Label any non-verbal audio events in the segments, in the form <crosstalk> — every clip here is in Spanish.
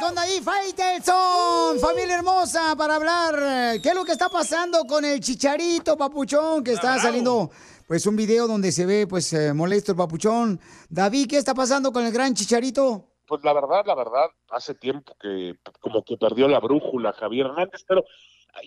Vamos con David Faitelson, familia hermosa, para hablar eh, qué es lo que está pasando con el chicharito papuchón que está saliendo, pues un video donde se ve pues eh, molesto el papuchón. David, ¿qué está pasando con el gran chicharito? Pues la verdad, la verdad, hace tiempo que como que perdió la brújula Javier Hernández, pero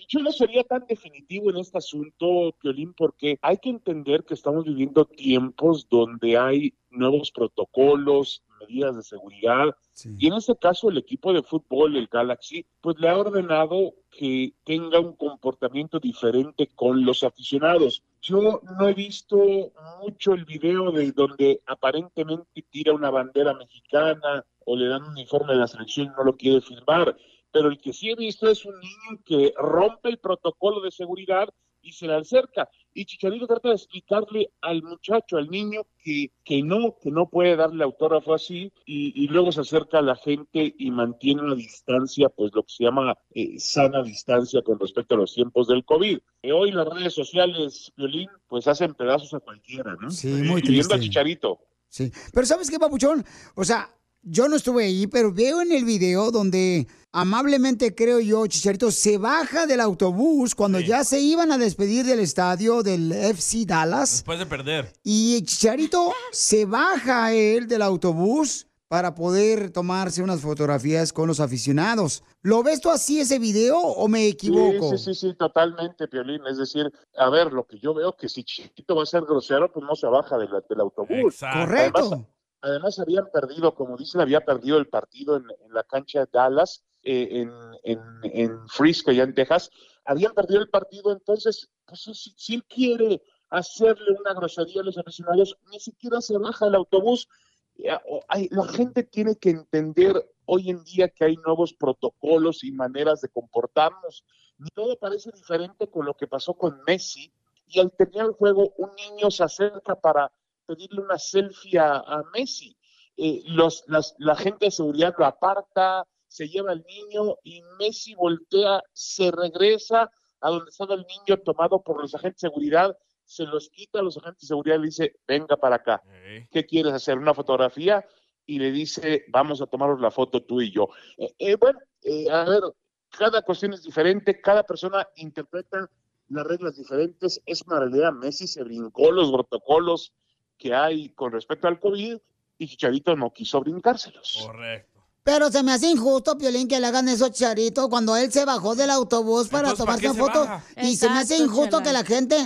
yo no sería tan definitivo en este asunto, Piolín, porque hay que entender que estamos viviendo tiempos donde hay nuevos protocolos, medidas de seguridad, y en este caso el equipo de fútbol, el Galaxy, pues le ha ordenado que tenga un comportamiento diferente con los aficionados. Yo no he visto mucho el video de donde aparentemente tira una bandera mexicana o le dan un uniforme de la selección y no lo quiere filmar pero el que sí he visto es un niño que rompe el protocolo de seguridad y se le acerca. Y Chicharito trata de explicarle al muchacho, al niño, que, que no, que no puede darle autógrafo así, y, luego se acerca a la gente y mantiene una distancia, pues lo que se llama eh, sana distancia con respecto a los tiempos del COVID. Eh, hoy las redes sociales, Violín, pues hacen pedazos a cualquiera, ¿no? Sí, muy triste. a Chicharito. Sí, pero ¿sabes qué, Papuchón? O sea, yo no estuve ahí, pero veo en el video donde amablemente creo yo, Chicharito se baja del autobús cuando ya se iban a despedir del estadio del FC Dallas. Después de perder. Y Chicharito se baja él del autobús para poder tomarse unas fotografías con los aficionados. ¿Lo ves tú así ese video o me equivoco? Sí, sí, sí, totalmente, Piolín. Es decir, a ver, lo que yo veo que si Chicharito va a ser grosero, pues no se baja del, autobús. Correcto. Además, habían perdido, como dicen, había perdido el partido en, la cancha de Dallas, eh, en, en, en, Frisco, allá en Texas. Habían perdido el partido, entonces, pues, si, él quiere hacerle una grosería a los aficionados, ni siquiera se baja el autobús. La gente tiene que entender hoy en día que hay nuevos protocolos y maneras de comportarnos. Todo parece diferente con lo que pasó con Messi. Y al terminar el juego, un niño se acerca para pedirle una selfie a, Messi. Eh, los, la gente de seguridad lo aparta, se lleva al niño y Messi voltea, se regresa a donde estaba el niño tomado por los agentes de seguridad, se los quita a los agentes de seguridad y le dice, venga para acá, ¿qué quieres hacer? ¿Una fotografía? Y le dice, vamos a tomaros la foto tú y yo. Eh, eh, bueno, a ver, cada cuestión es diferente, cada persona interpreta las reglas diferentes, es una realidad, Messi se brincó los protocolos, que hay con respecto al COVID y Chicharito no quiso brincárselos. Correcto. Pero se me hace injusto, Piolín, que le hagan eso a Chicharito cuando él se bajó del autobús para tomarse foto. Y se me hace injusto que la gente,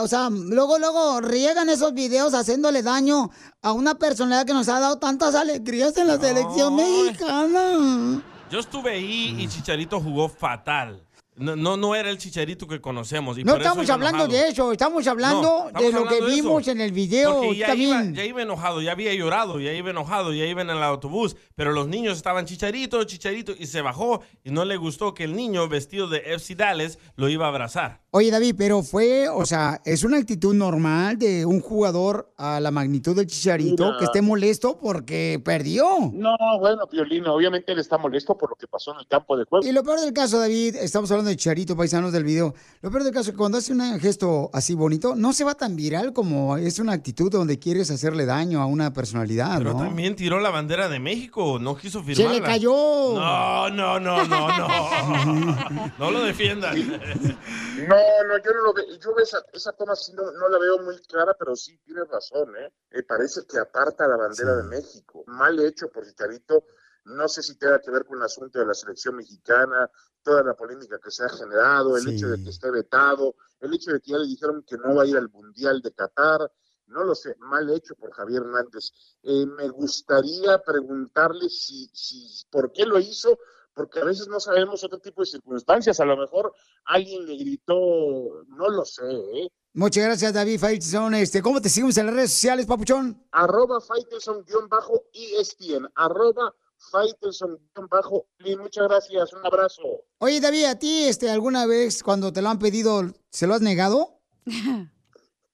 o sea, luego, luego riegan esos videos haciéndole daño a una personalidad que nos ha dado tantas alegrías en la selección mexicana. Yo estuve ahí y Chicharito jugó fatal. No, no, era el chicharito que conocemos. no estamos hablando de eso, estamos hablando de lo que vimos en el video. ya, iba, ya iba enojado, ya había llorado, ya iba enojado, ya iba en el autobús, pero los niños estaban chicharito, chicharito, y se bajó y no le gustó que el niño vestido de FC Dallas lo iba a abrazar. Oye, David, pero fue, o sea, es una actitud normal de un jugador a la magnitud del Chicharito que esté molesto porque perdió. No, bueno, Piolino, obviamente él está molesto por lo que pasó en el campo de juego. Y lo peor del caso, David, estamos hablando hablando de Charito, paisanos del video. Lo peor del caso es que cuando hace un gesto así bonito, no se va tan viral como es una actitud donde quieres hacerle daño a una personalidad, Pero ¿no? también tiró la bandera de México, no quiso firmarla. ¡Se le cayó! No, no, no, no, no. <laughs> No lo defiendan. No, no, yo no lo veo. Yo esa, esa toma sí no, no la veo muy clara, pero sí tienes razón, ¿eh? Me parece que aparta la bandera de México. Mal hecho por Chicharito. No sé si tenga que ver con el asunto de la selección mexicana, toda la polémica que se ha generado, el Sí. hecho de que esté vetado, el hecho de que ya le dijeron que no va a ir al Mundial de Qatar. No lo sé, mal hecho por Javier Hernández. Eh, me gustaría preguntarle si, si, por qué lo hizo, porque a veces no sabemos otro tipo de circunstancias. A lo mejor alguien le gritó, no lo sé, ¿eh? Muchas gracias, David Faitelson. Este, ¿Cómo te seguimos en las redes sociales, papuchón? Arroba Faitelson-ESPN, arroba Faitelson-ESPN. Muchas gracias, un abrazo. Oye, David, ¿a ti este, alguna vez cuando te lo han pedido, se lo has negado? <laughs>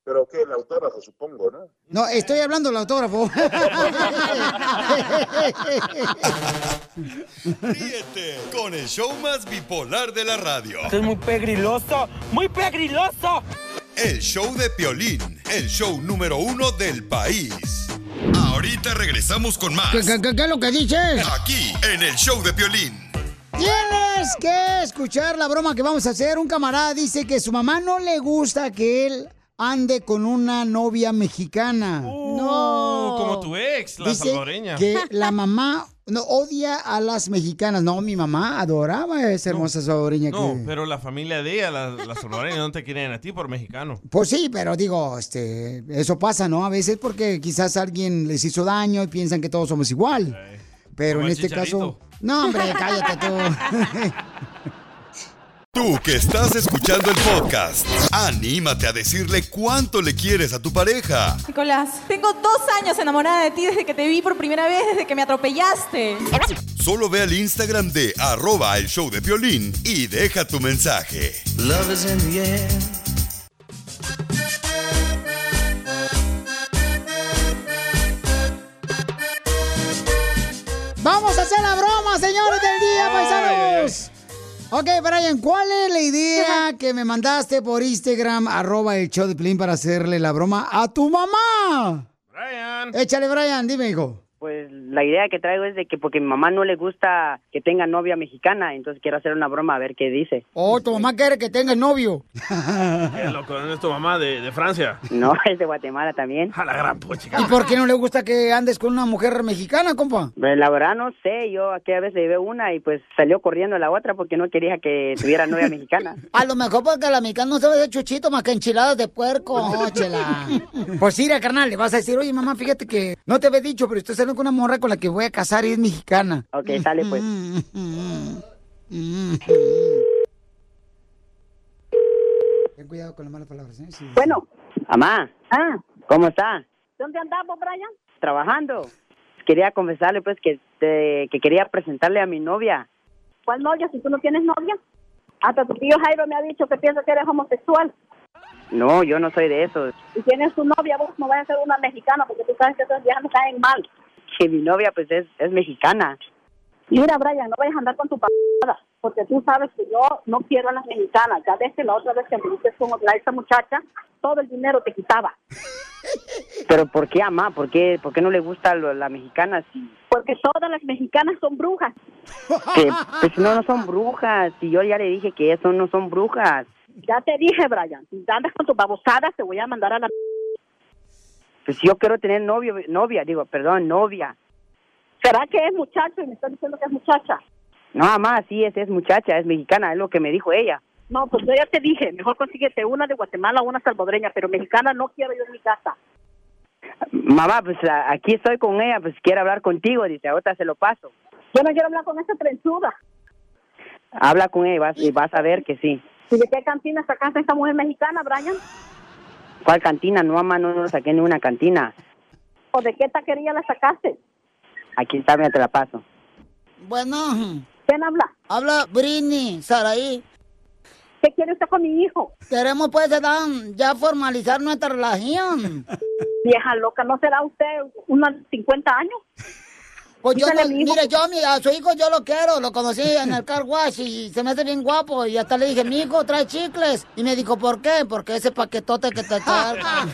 Pero que el autógrafo, supongo, ¿no? No, estoy hablando del autógrafo. <laughs> Ríete con el show más bipolar de la radio. es muy pegriloso, muy pegriloso. El show de Piolín, el show número uno del país. Ahorita regresamos con más. ¿Qué, qué- qué- qué es lo que dices? Aquí, en el show de Piolín. Tienes que escuchar la broma que vamos a hacer. Un camarada dice que su mamá no le gusta que él ande con una novia mexicana. no. Como tu ex, la Dice salvadoreña. que <laughs> la mamá no, odia a las mexicanas. No, mi mamá adoraba a esa hermosa salvadoreña No, que... pero la familia de ella, la, la salvadoreña, no te quieren a ti por mexicano. Pues sí, pero digo, este, eso pasa, ¿no? A veces porque quizás alguien les hizo daño y piensan que todos somos igual. Pero Como en este caso... No, hombre, <laughs> cállate tú. <laughs> Tú que estás escuchando el podcast, anímate a decirle cuánto le quieres a tu pareja. Nicolás, tengo dos años enamorada de ti desde que te vi por primera vez, desde que me atropellaste. Solo ve al Instagram de arroba el show de Piolín y deja tu mensaje. Vamos a hacer la broma, señores del día, paisanos. Ok, Brian, ¿cuál es la idea que me mandaste por Instagram, arroba el show de Plin para hacerle la broma a tu mamá? Brian. Échale, Brian, dime, hijo. Pues la idea que traigo es de que porque mi mamá no le gusta que tenga novia mexicana, entonces quiero hacer una broma a ver qué dice. Oh, tu mamá quiere que tengas novio. Qué <laughs> loco, ¿dónde es tu mamá de, de Francia? No, <laughs> es de Guatemala también. A la gran puchica. ¿Y por qué no le gusta que andes con una mujer mexicana, compa? Pues, la verdad no sé, yo aquella vez le llevé una y pues salió corriendo la otra porque no quería que tuviera novia <laughs> mexicana. A lo mejor porque la mexicana no sabe de chuchito más que enchiladas de puerco, no, chela. Pues mira, carnal, le vas a decir, oye, mamá, fíjate que no te había dicho, pero estoy con una morra con la que voy a casar y es mexicana. Ok, sale pues. <laughs> Ten cuidado con las malas palabras, ¿eh? Sí. Bueno, mamá, Ah, ¿cómo está? ¿dónde andamos, Brian? Trabajando. Quería confesarle pues que, este, que quería presentarle a mi novia. ¿Cuál novia si tú no tienes novia? Hasta tu tío Jairo me ha dicho que piensa que eres homosexual. No, yo no soy de esos. Si tienes tu novia, vos no vayas a ser una mexicana porque tú sabes que esas viejas me caen mal. Que mi novia pues es, es mexicana. Mira, Brian, no vayas a andar con tu p***, porque tú sabes que yo no quiero a las mexicanas. Ya ves que la otra vez que me viste con la- esa muchacha, todo el dinero te quitaba. <laughs> Pero ¿por qué, mamá? ¿Por qué, por qué no le gusta lo- la mexicana? Si, Porque todas las mexicanas son brujas. que, pues no, no son brujas. Y yo ya le dije que eso no son brujas. Ya te dije, Brian, si andas con tus babosadas, te voy a mandar a la... Pues yo quiero tener novio, novia, digo, perdón, novia. ¿Será que es muchacho y me estás diciendo que es muchacha? No, mamá, sí, es, es muchacha, es mexicana, es lo que me dijo ella. No, pues yo ya te dije, mejor consíguete una de Guatemala o una salvadoreña, pero mexicana no quiero yo en mi casa. Mamá, pues a- aquí estoy con ella, pues quiere hablar contigo, dice, ahorita se lo paso. Yo no quiero hablar con esa trenzuda. Habla con ella y vas, y vas a ver que sí. ¿Y de qué cantina sacaste esta mujer mexicana, Brian? ¿Cuál cantina? No, mamá, no, no saqué ni una cantina. ¿O de qué taquería la sacaste? Aquí está, mira, te la paso. Bueno, ¿Quién habla? habla Britney, Saraí. ¿Qué quiere usted con mi hijo? Queremos pues Dan, ya formalizar nuestra relación. Vieja loca, ¿no será usted unos 50 años? Pues yo no, mire, yo a, mi- a su hijo yo lo quiero, lo conocí en el car wash y se me hace bien guapo y hasta le dije, mi hijo trae chicles. Y me dijo, ¿por qué? Porque ese paquetote que te <laughs> carga.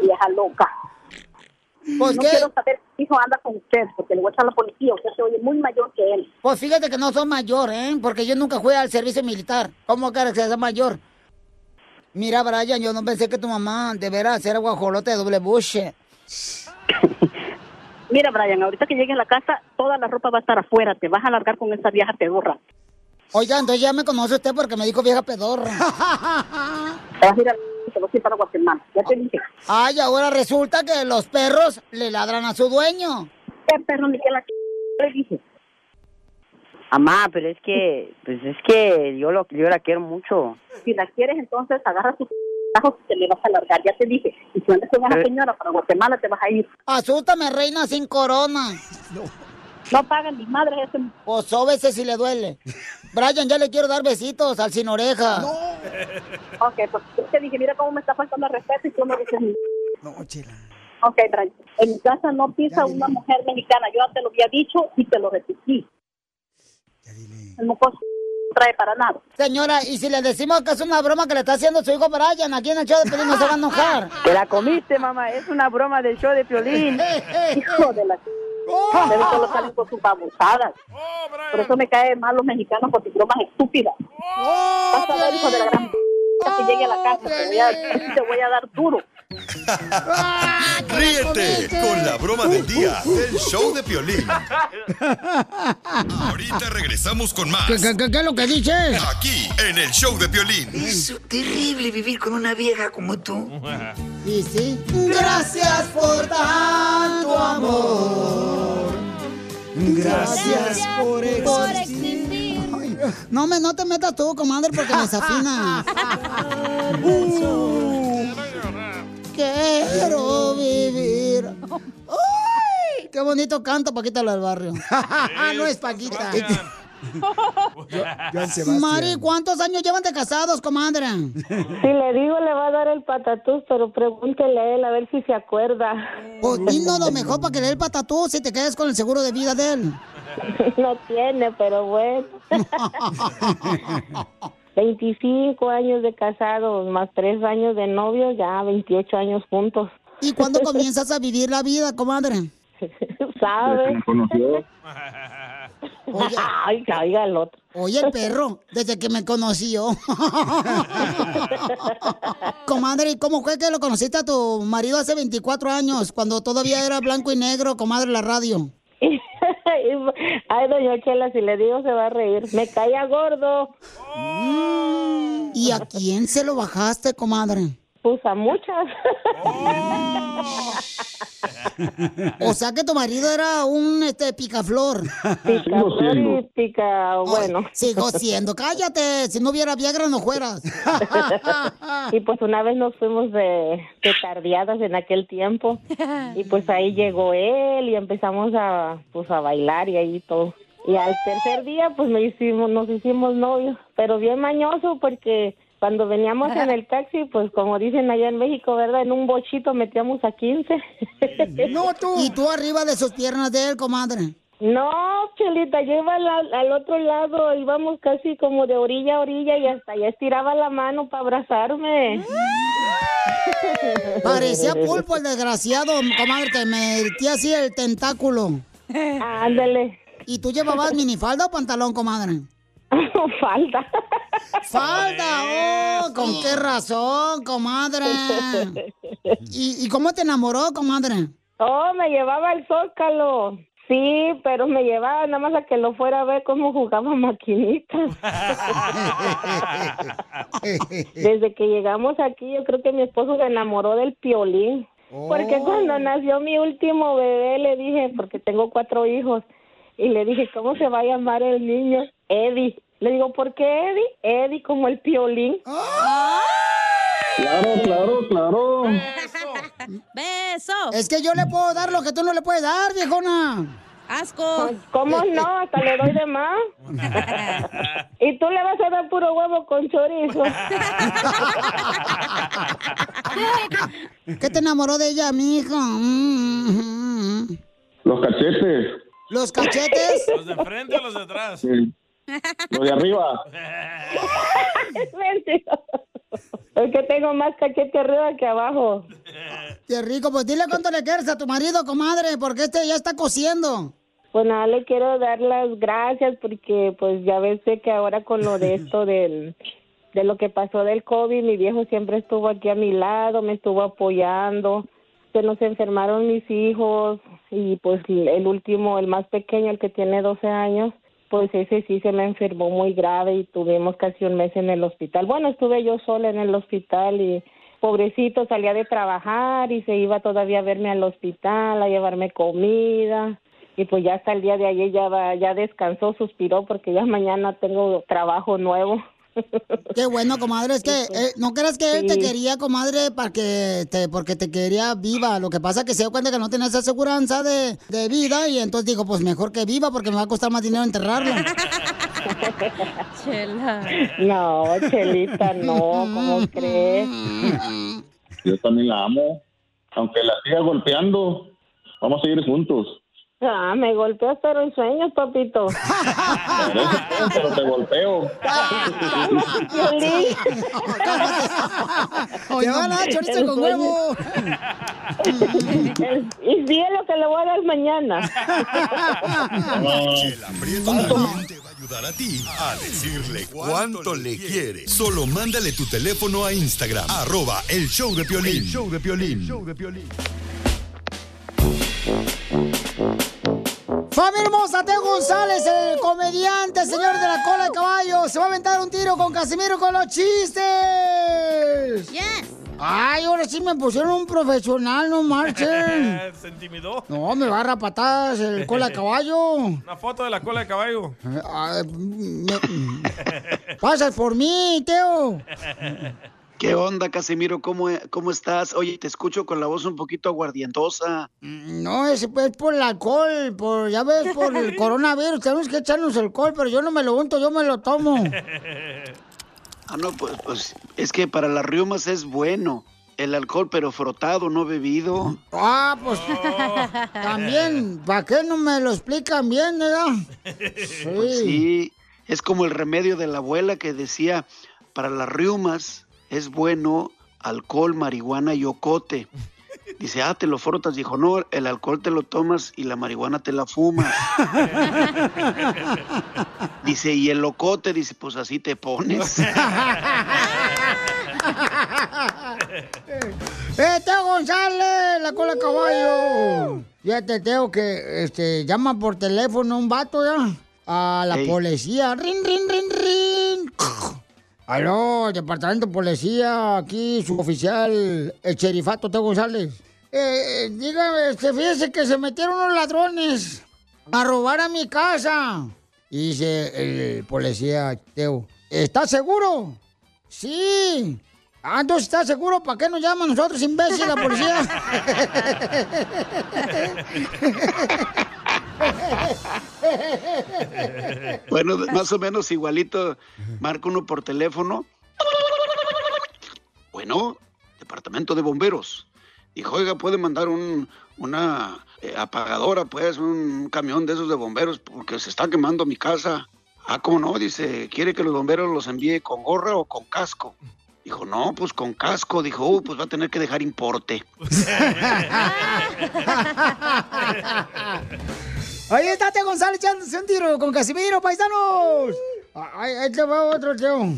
vieja loca. Pues no qué, quiero saber si hijo anda con usted, porque le voy a echar a la policía. Usted se oye muy mayor que él. pues fíjate que no soy mayor, ¿eh? Porque yo nunca fui al servicio militar. ¿Cómo quieres que sea mayor? Mira, Brian, yo no pensé que tu mamá de veras era guajolote de doble buche. <laughs> Mira, Brian, ahorita que llegue a la casa, toda la ropa va a estar afuera. Te vas a largar con esa vieja pedorra. Oiga, entonces ya me conoce usted porque me dijo vieja pedorra. <laughs> Te vas a ir a y te vas a ir para Guatemala. Ya te dije. Ay, ahora resulta que los perros le ladran a su dueño. ¿Qué perro ni qué la le dije? Mamá, pero es que, pues es que yo lo, yo la quiero mucho. Si la quieres, entonces agarra sus y te le vas a largar. Ya te dije. Y si andas con Eh. señora para Guatemala, te vas a ir. Asústame, reina sin corona. No pagan ni madre ese... O sóbese si le duele. Brian, ya le quiero dar besitos al sin oreja. Ok, pues yo te dije, mira cómo me está faltando el respeto y tú no dices. <laughs> No, chela. Ok, Brian. En mi casa no pisa una mujer mexicana. Yo ya te lo había dicho y te lo repetí. El mocoso no trae para nada. Señora, y si le decimos que es una broma que le está haciendo su hijo Brian, aquí en el show de Pelín no se va a enojar. <laughs> Te la comiste, mamá. Es una broma del show de Piolín. <laughs> Hijo de la... Deben solo salen con sus babosadas. Por eso me caen mal los mexicanos por sus bromas estúpidas. Vas a ver, hijo de la gran... que llegue a la casa, te voy a, te voy a dar duro. Ríete con la broma del día del show de Piolín. Ahorita regresamos con más. ¿Qué, qué, qué, qué es lo que dices? Aquí, en el show de Piolín. Es terrible vivir con una vieja como tú. Sí, sí. Gracias por tanto amor. Gracias por existir. Ay, No me, no te metas tú, comadre, porque me desafinas. <laughs> Uh, quiero vivir. <laughs> Ay, qué bonito canto, Paquita la del barrio. <laughs> no es Paquita. <laughs> Mari, ¿cuántos años llevan de casados, comadre? Si le digo, le va a dar el patatús, pero pregúntele a él a ver si se acuerda. Pues dinos lo mejor para que le dé el patatú si te quedas con el seguro de vida de él. No tiene, pero bueno. 25 años de casados, más 3 años de novios, ya 28 años juntos. ¿Y cuándo <laughs> comienzas a vivir la vida, comadre? ¿Sabe? conoció? Oye, Ay, caiga el otro. oye, el perro, desde que me conoció. <laughs> comadre, ¿y cómo fue que lo conociste a tu marido hace 24 años, cuando todavía era blanco y negro, comadre, la radio? <laughs> <laughs> Ay, doña Chela, si le digo se va a reír. Me caía gordo. ¿Y a quién se lo bajaste, comadre? Pues a muchas. O sea que tu marido era un este picaflor. Pica flor y pica, bueno. Sigo siendo. Cállate, si no hubiera Viagra no fueras. <laughs> Y pues una vez nos fuimos de, de tardeadas en aquel tiempo y pues ahí llegó él y empezamos a pues a bailar y ahí todo. Y al tercer día pues me hicimos, nos hicimos novios, pero bien mañoso porque cuando veníamos en el taxi, pues como dicen allá en México, ¿verdad? En un bochito metíamos a 15. <laughs> No tú. Y tú arriba de sus piernas de él, comadre. No, Chelita, yo iba al, al otro lado, íbamos casi como de orilla a orilla y hasta allá estiraba la mano para abrazarme. <laughs> Parecía pulpo el desgraciado, comadre, que me metía así el tentáculo. Ándale. ¿Y tú llevabas minifalda o pantalón, comadre? <laughs> Falta. ¡Falda! ¡Oh! ¿Con qué razón, comadre? <laughs> ¿Y, y cómo te enamoró, comadre? Oh, me llevaba al zócalo. Sí, pero me llevaba nada más a que lo fuera a ver cómo jugaba maquinitas. <laughs> Desde que llegamos aquí, yo creo que mi esposo se enamoró del piolín. Porque cuando nació mi último bebé, le dije, porque tengo cuatro hijos, y le dije, ¿cómo se va a llamar el niño? Eddie. Le digo, ¿por qué Eddie? Eddie como el piolín. Claro, claro, claro. ¡Beso! Es que yo le puedo dar lo que tú no le puedes dar, viejona. ¡Asco! ¿Cómo no? Hasta le doy de más. <laughs> Y tú le vas a dar puro huevo con chorizo. ¿Qué te enamoró de ella, mi hija? Mm, Los cachetes. ¿Los cachetes? ¿Los de frente o los de atrás? Sí. Los de arriba. Es <laughs> mentira. Es que tengo más cachete arriba que abajo. Qué rico, pues dile cuánto le quieres a tu marido, comadre, porque este ya está cociendo. Pues nada, le quiero dar las gracias porque pues ya ves que ahora con lo de esto <laughs> del de lo que pasó del COVID, mi viejo siempre estuvo aquí a mi lado, me estuvo apoyando. Se nos enfermaron mis hijos y pues el último, el más pequeño, el que tiene 12 años, pues ese sí se me enfermó muy grave y tuvimos casi un mes en el hospital. Bueno, estuve yo sola en el hospital y pobrecito salía de trabajar y se iba todavía a verme al hospital, a llevarme comida. Y pues ya hasta el día de ayer ya, va- ya descansó, suspiró porque ya mañana tengo trabajo nuevo. Qué bueno, comadre, es que eh, no creas que él te quería, comadre, para que te, porque te quería viva. Lo que pasa es que se dio cuenta que no tenía esa aseguranza de, de vida y entonces dijo, pues mejor que viva porque me va a costar más dinero enterrarlo. <laughs> Chela. No, Chelita, no, ¿cómo crees? Yo también la amo. Aunque la siga golpeando, vamos a seguir juntos. Ah, me golpeas pero en sueños, papito. <laughs> Pero te golpeo. Piolín. <laughs> Te van a chorizo con huevo. Y sí es lo que le voy a dar mañana. Chela Prieto también te va a ayudar a ti a decirle cuánto le quiere. Solo mándale tu teléfono a Instagram, arroba el show de Piolín. El show de Piolín. Familia hermosa, Teo González, el comediante, señor de la cola de caballo, se va a aventar un tiro con Casimiro con los chistes. Yes. Ay, ahora sí me pusieron un profesional, no marchen. <laughs> ¿Se intimidó? No, me va a patadas el cola de caballo. Una foto de la cola de caballo. Ay, me- Pasas por mí, Teo. <laughs> ¿Qué onda, Casimiro? ¿Cómo, ¿Cómo estás? Oye, te escucho con la voz un poquito aguardientosa. No, es, es por el alcohol, por, ya ves, por el <laughs> coronavirus. Tenemos que echarnos alcohol, pero yo no me lo unto, yo me lo tomo. Ah, no, pues, pues es que para las riumas es bueno. El alcohol, pero frotado, no bebido. Ah, pues <laughs> también, ¿para qué no me lo explican bien, verdad? Pues sí, es como el remedio de la abuela que decía, para las riumas es bueno alcohol, marihuana y ocote. Dice, ah, te lo frotas. Dijo, no, el alcohol te lo tomas y la marihuana te la fumas. Dice, y el ocote, dice, pues así te pones. <laughs> ¡Eh, Teo González, la cola caballo! Fíjate, Teo, que este, llama por teléfono un vato ya a la policía. ¡Rin, rin, rin, rin! Aló, departamento de policía, aquí su oficial, el cherifato Teo González. Eh, dígame, este, fíjese que se metieron unos ladrones a robar a mi casa. Y dice el policía, Teo, ¿estás seguro? Sí. Ah, entonces estás seguro, ¿para qué nos llaman nosotros, imbécil, la policía? <laughs> Bueno, más o menos igualito, marca uno por teléfono. Bueno, departamento de bomberos. Dijo, oiga, puede mandar un, una eh, apagadora, pues, un camión de esos de bomberos, porque se está quemando mi casa. Ah, ¿cómo no? Dice, ¿quiere que los bomberos los envíe con gorra o con casco? Dijo, no, pues con casco. Dijo, "Uh, pues va a tener que dejar importe. <laughs> <laughs> Ahí está Teo González echándose un tiro con Casimiro, paisanos. Ahí, ahí te va otro, Teo.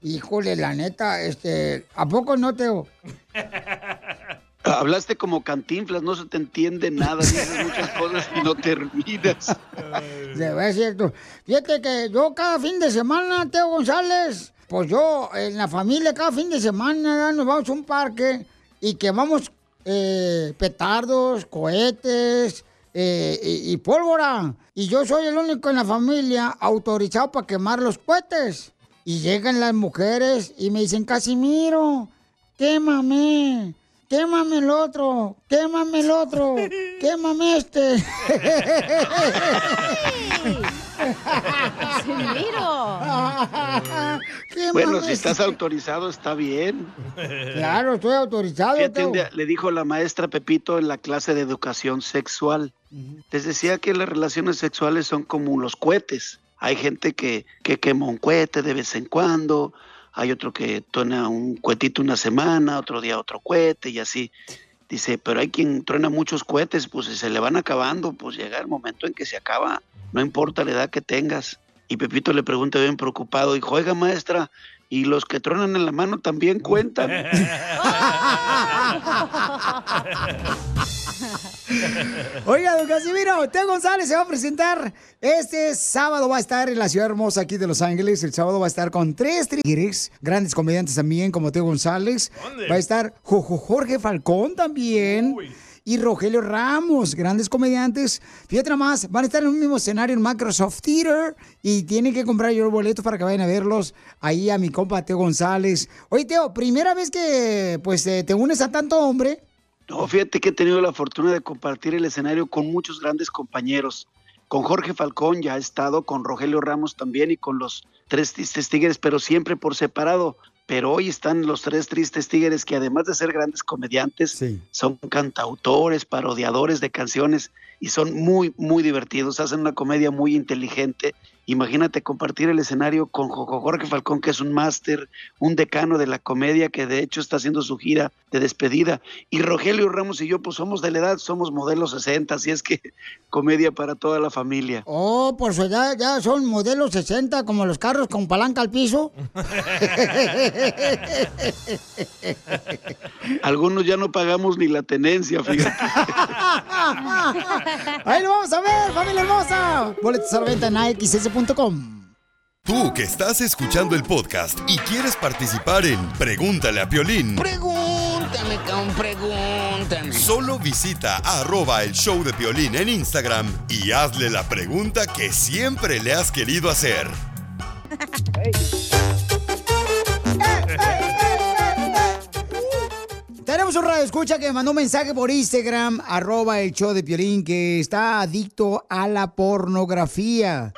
Híjole, la neta, este, ¿a poco no, Teo? <laughs> Hablaste como cantinflas, no se te entiende nada, dices muchas cosas y no terminas. De verdad es cierto. Fíjate que yo cada fin de semana, Teo González, pues yo en la familia cada fin de semana nos vamos a un parque y quemamos eh, petardos, cohetes eh, y, y pólvora. Y yo soy el único en la familia autorizado para quemar los cohetes. Y llegan las mujeres y me dicen, Casimiro, quémame. Quémame el otro, quémame el otro, <laughs> quémame este. <laughs> Bueno, si estás autorizado, está bien. Claro, estoy autorizado. Fíjate, un Teo. día le dijo la maestra Pepito en la clase de educación sexual. Les decía que las relaciones sexuales son como los cohetes. Hay gente que, que quema un cohete de vez en cuando, hay otro que truena un cohetito una semana, otro día otro cohete y así. Dice, pero hay quien truena muchos cohetes, pues si se le van acabando, pues llega el momento en que se acaba, no importa la edad que tengas. Y Pepito le pregunta bien preocupado, dijo, oiga maestra, ¿y los que truenan en la mano también cuentan? <laughs> Oiga, don Casimiro, Teo González se va a presentar este sábado. Va a estar en la ciudad hermosa aquí de Los Ángeles. El sábado va a estar con tres tigres, grandes comediantes también, como Teo González. Va a estar Jojo Jorge Falcón también. Y Rogelio Ramos, grandes comediantes. Fíjate más, van a estar en un mismo escenario en Microsoft Theater y tienen que comprar yo el boleto para que vayan a verlos ahí a mi compa Teo González. Oye, Teo, primera vez que pues eh, te unes a tanto hombre. No, fíjate que he tenido la fortuna de compartir el escenario con muchos grandes compañeros. Con Jorge Falcón ya he estado, con Rogelio Ramos también y con los tres tigres, pero siempre por separado. Pero hoy están los tres tristes tigres que además de ser grandes comediantes, son cantautores, parodiadores de canciones y son muy, muy divertidos. Hacen una comedia muy inteligente. Imagínate compartir el escenario con Jo- Jorge Falcón, que es un máster, un decano de la comedia, que de hecho está haciendo su gira de despedida. Y Rogelio Ramos y yo, pues somos de la edad, somos modelos 60, así es que <laughs> comedia para toda la familia. Oh, por su edad ya son modelos 60, como los carros con palanca al piso. <laughs> Algunos ya no pagamos ni la tenencia, fíjate. <laughs> Ahí lo vamos a ver, familia hermosa. Boletos a la venta en Tú que estás escuchando el podcast y quieres participar en Pregúntale a Piolín, Pregúntame, cabrón, pregúntame. solo visita arroba el show de Piolín en Instagram y hazle la pregunta que siempre le has querido hacer. Tenemos un radio escucha que me mandó un mensaje por Instagram, arroba el show de Piolín, que está adicto a la pornografía.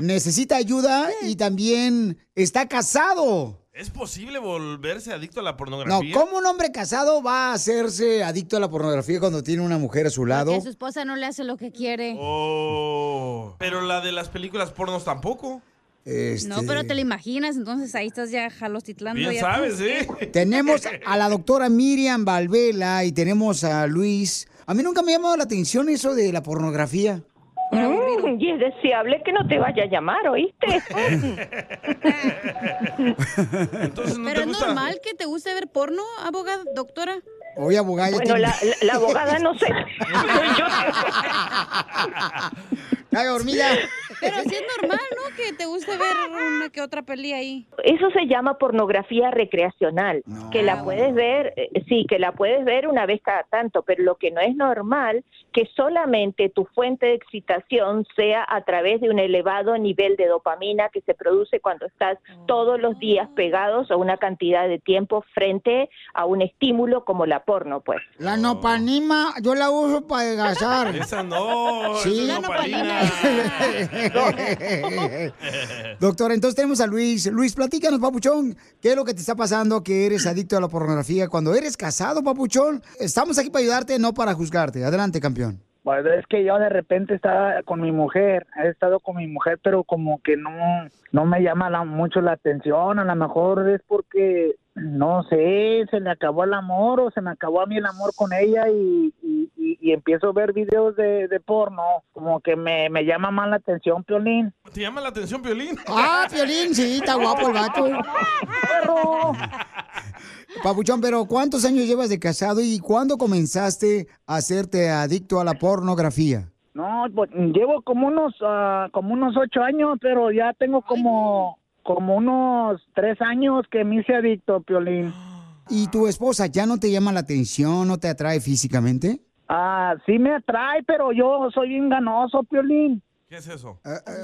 Necesita ayuda y también está casado. ¿Es posible volverse adicto a la No, pornografía? ¿cómo un hombre casado va a hacerse adicto a la pornografía cuando tiene una mujer a su lado? Que su esposa no le hace lo que quiere. Oh, pero la de las películas pornos tampoco. Este, No, pero te lo imaginas, entonces ahí estás ya jalostitlando. Bien ya sabes, tú. ¿eh? <laughs> Tenemos a la doctora Miriam Valvela y tenemos a Luis. A mí nunca me ha llamado la atención eso de la pornografía. Mm, y es deseable que no te vaya a llamar, ¿oíste? <laughs> Pero es normal que te guste ver porno, abogada, doctora. Oye, abogada. Bueno, la, la- la abogada no sé. <laughs> Ay, dormida. <laughs> Pero sí es normal, ¿no? Que te guste ver una que otra peli ahí. Eso se llama pornografía recreacional, que la puedes ver, eh, sí, que la puedes ver una vez cada tanto, pero lo que no es normal que solamente tu fuente de excitación sea a través de un elevado nivel de dopamina que se produce cuando estás todos los días pegados a una cantidad de tiempo frente a un estímulo como la porno, pues. La nopanima, yo la uso para adelgazar. Esa no, Sí. nopalina. <laughs> Doctor, entonces tenemos a Luis. Luis, platícanos, papuchón, ¿qué es lo que te está pasando que eres adicto a la pornografía? Cuando eres casado, papuchón, estamos aquí para ayudarte, no para juzgarte. Adelante, campeón. Bueno, es que yo de repente estaba con mi mujer, he estado con mi mujer, pero como que no, no me llama la- mucho la atención, a lo mejor es porque, no sé, se le acabó el amor o se me acabó a mí el amor con ella y, y, y- y empiezo a ver videos de, de porno, como que me, me llama más la atención, Piolín. ¿Te llama la atención, Piolín? Ah, Piolín, sí, está guapo el vato. <laughs> Papuchón, pero ¿cuántos años llevas de casado y cuándo comenzaste a hacerte adicto a la pornografía? No, pues, llevo como unos, ah, como unos ocho años, pero ya tengo como, como unos tres años que me hice adicto, Piolín. ¿Y tu esposa ya no te llama la atención, no te atrae físicamente? Ah, sí me atrae, pero yo soy bien ganoso, Piolín. ¿Qué es eso?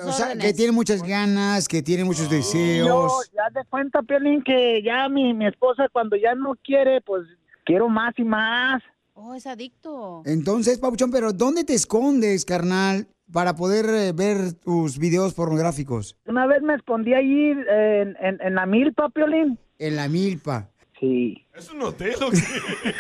O sea, que tiene muchas ganas, que tiene muchos Yo, deseos. ya te cuenta, Piolín, que ya mi, mi esposa cuando ya no quiere, pues quiero más y más. Oh, es adicto. Entonces, Papuchón, pero ¿dónde te escondes, carnal, para poder eh, ver tus videos pornográficos? Una vez me escondí allí en, en, en la milpa, Piolín. En la milpa. Sí. ¿Es un hotel o qué? <laughs>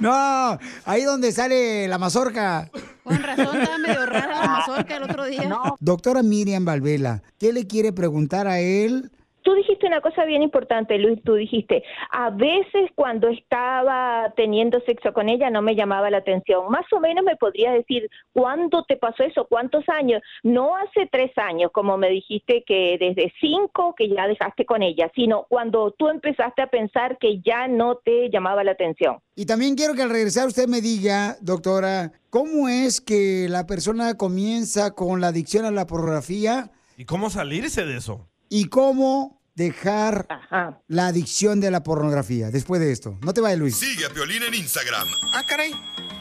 No, ahí donde sale la mazorca. Con razón, estaba medio rara la mazorca el otro día. Doctora Miriam Valvela, ¿qué le quiere preguntar a él? Tú dijiste una cosa bien importante, Luis. Tú dijiste, a veces cuando estaba teniendo sexo con ella no me llamaba la atención. Más o menos me podrías decir, ¿cuándo te pasó eso? ¿Cuántos años? No hace tres años, como me dijiste que desde cinco que ya dejaste con ella, sino cuando tú empezaste a pensar que ya no te llamaba la atención. Y también quiero que al regresar usted me diga, doctora, ¿cómo es que la persona comienza con la adicción a la pornografía ¿Y cómo salirse de eso? Y cómo dejar la adicción de la pornografía después de esto? No te vayas, Luis. Sigue a Piolín en Instagram, Ah, caray.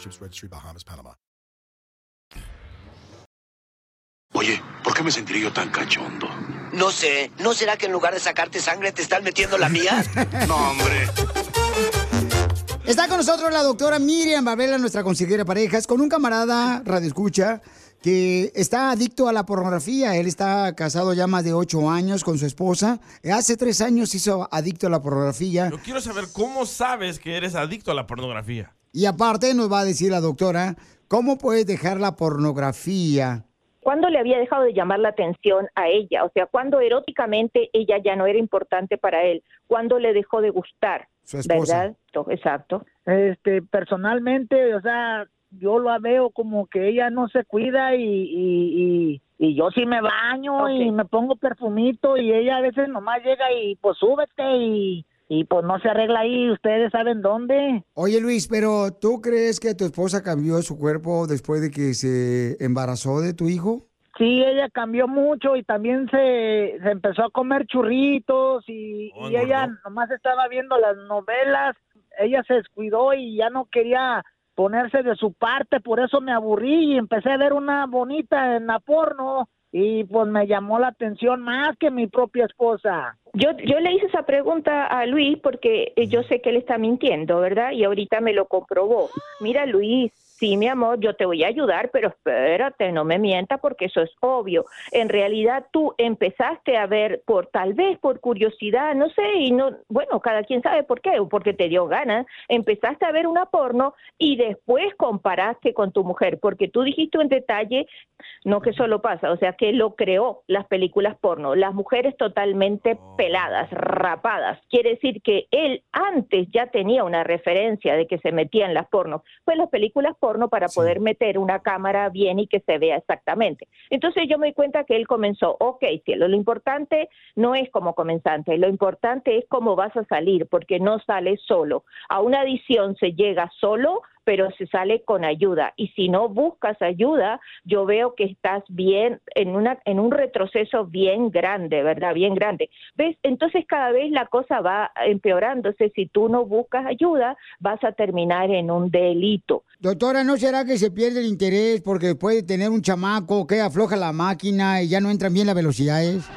Ships Registry, Bahamas, Panama. Oye, ¿por qué me sentiré yo tan cachondo? No sé, ¿no será que en lugar de sacarte sangre te están metiendo la mía? <laughs> No, hombre. Está con nosotros la doctora Miriam Valvela, nuestra consejera de parejas, con un camarada radio escucha que está adicto a la pornografía. Él está casado ya más de ocho años con su esposa. Hace tres años se hizo adicto a la pornografía. Yo quiero saber cómo sabes que eres adicto a la pornografía. Y aparte nos va a decir la doctora cómo puedes dejar la pornografía. ¿Cuándo le había dejado de llamar la atención a ella? O sea, cuando eróticamente ella ya no era importante para él. ¿Cuándo le dejó de gustar? Su esposa. ¿Verdad? Exacto. Este, personalmente, o sea, yo la veo como que ella no se cuida y, y, y, y yo sí me baño y me pongo perfumito y ella a veces nomás llega y pues súbete y, y pues no se arregla ahí, ustedes saben dónde. Oye Luis, pero ¿tú crees que tu esposa cambió su cuerpo después de que se embarazó de tu hijo? Sí, ella cambió mucho y también se, se empezó a comer churritos y, Oh, y ella nomás estaba viendo las novelas, ella se descuidó y ya no quería ponerse de su parte, por eso me aburrí y empecé a ver una bonita en la porno y pues me llamó la atención más que mi propia esposa. Yo, yo le hice esa pregunta a Luis porque eh, yo sé que él está mintiendo, ¿verdad? Y ahorita me lo comprobó. Mira, Luis, sí, mi amor, yo te voy a ayudar, pero espérate, no me mienta porque eso es obvio. En realidad tú empezaste a ver por tal vez por curiosidad, no sé, y no, bueno, cada quien sabe por qué, o porque te dio ganas, empezaste a ver una porno y después comparaste con tu mujer, porque tú dijiste en detalle, no que solo pasa, o sea, que lo creó las películas porno, las mujeres totalmente peladas, rapadas. Quiere decir que él antes ya tenía una referencia de que se metía en las porno, pues las películas porno para poder meter una cámara bien y que se vea exactamente. Entonces yo me di cuenta que él comenzó, ok, cielo, lo importante no es como comenzante, lo importante es cómo vas a salir, porque no sales solo. A una adición se llega solo, pero se sale con ayuda. Y si no buscas ayuda, yo veo que estás bien en una en un retroceso bien grande, ¿verdad? Bien grande. ¿Ves? Entonces cada vez la cosa va empeorándose. Si tú no buscas ayuda, vas a terminar en un delito. Doctora, ¿no será que se pierde el interés porque puede tener un chamaco que afloja la máquina y ya no entran bien las velocidades?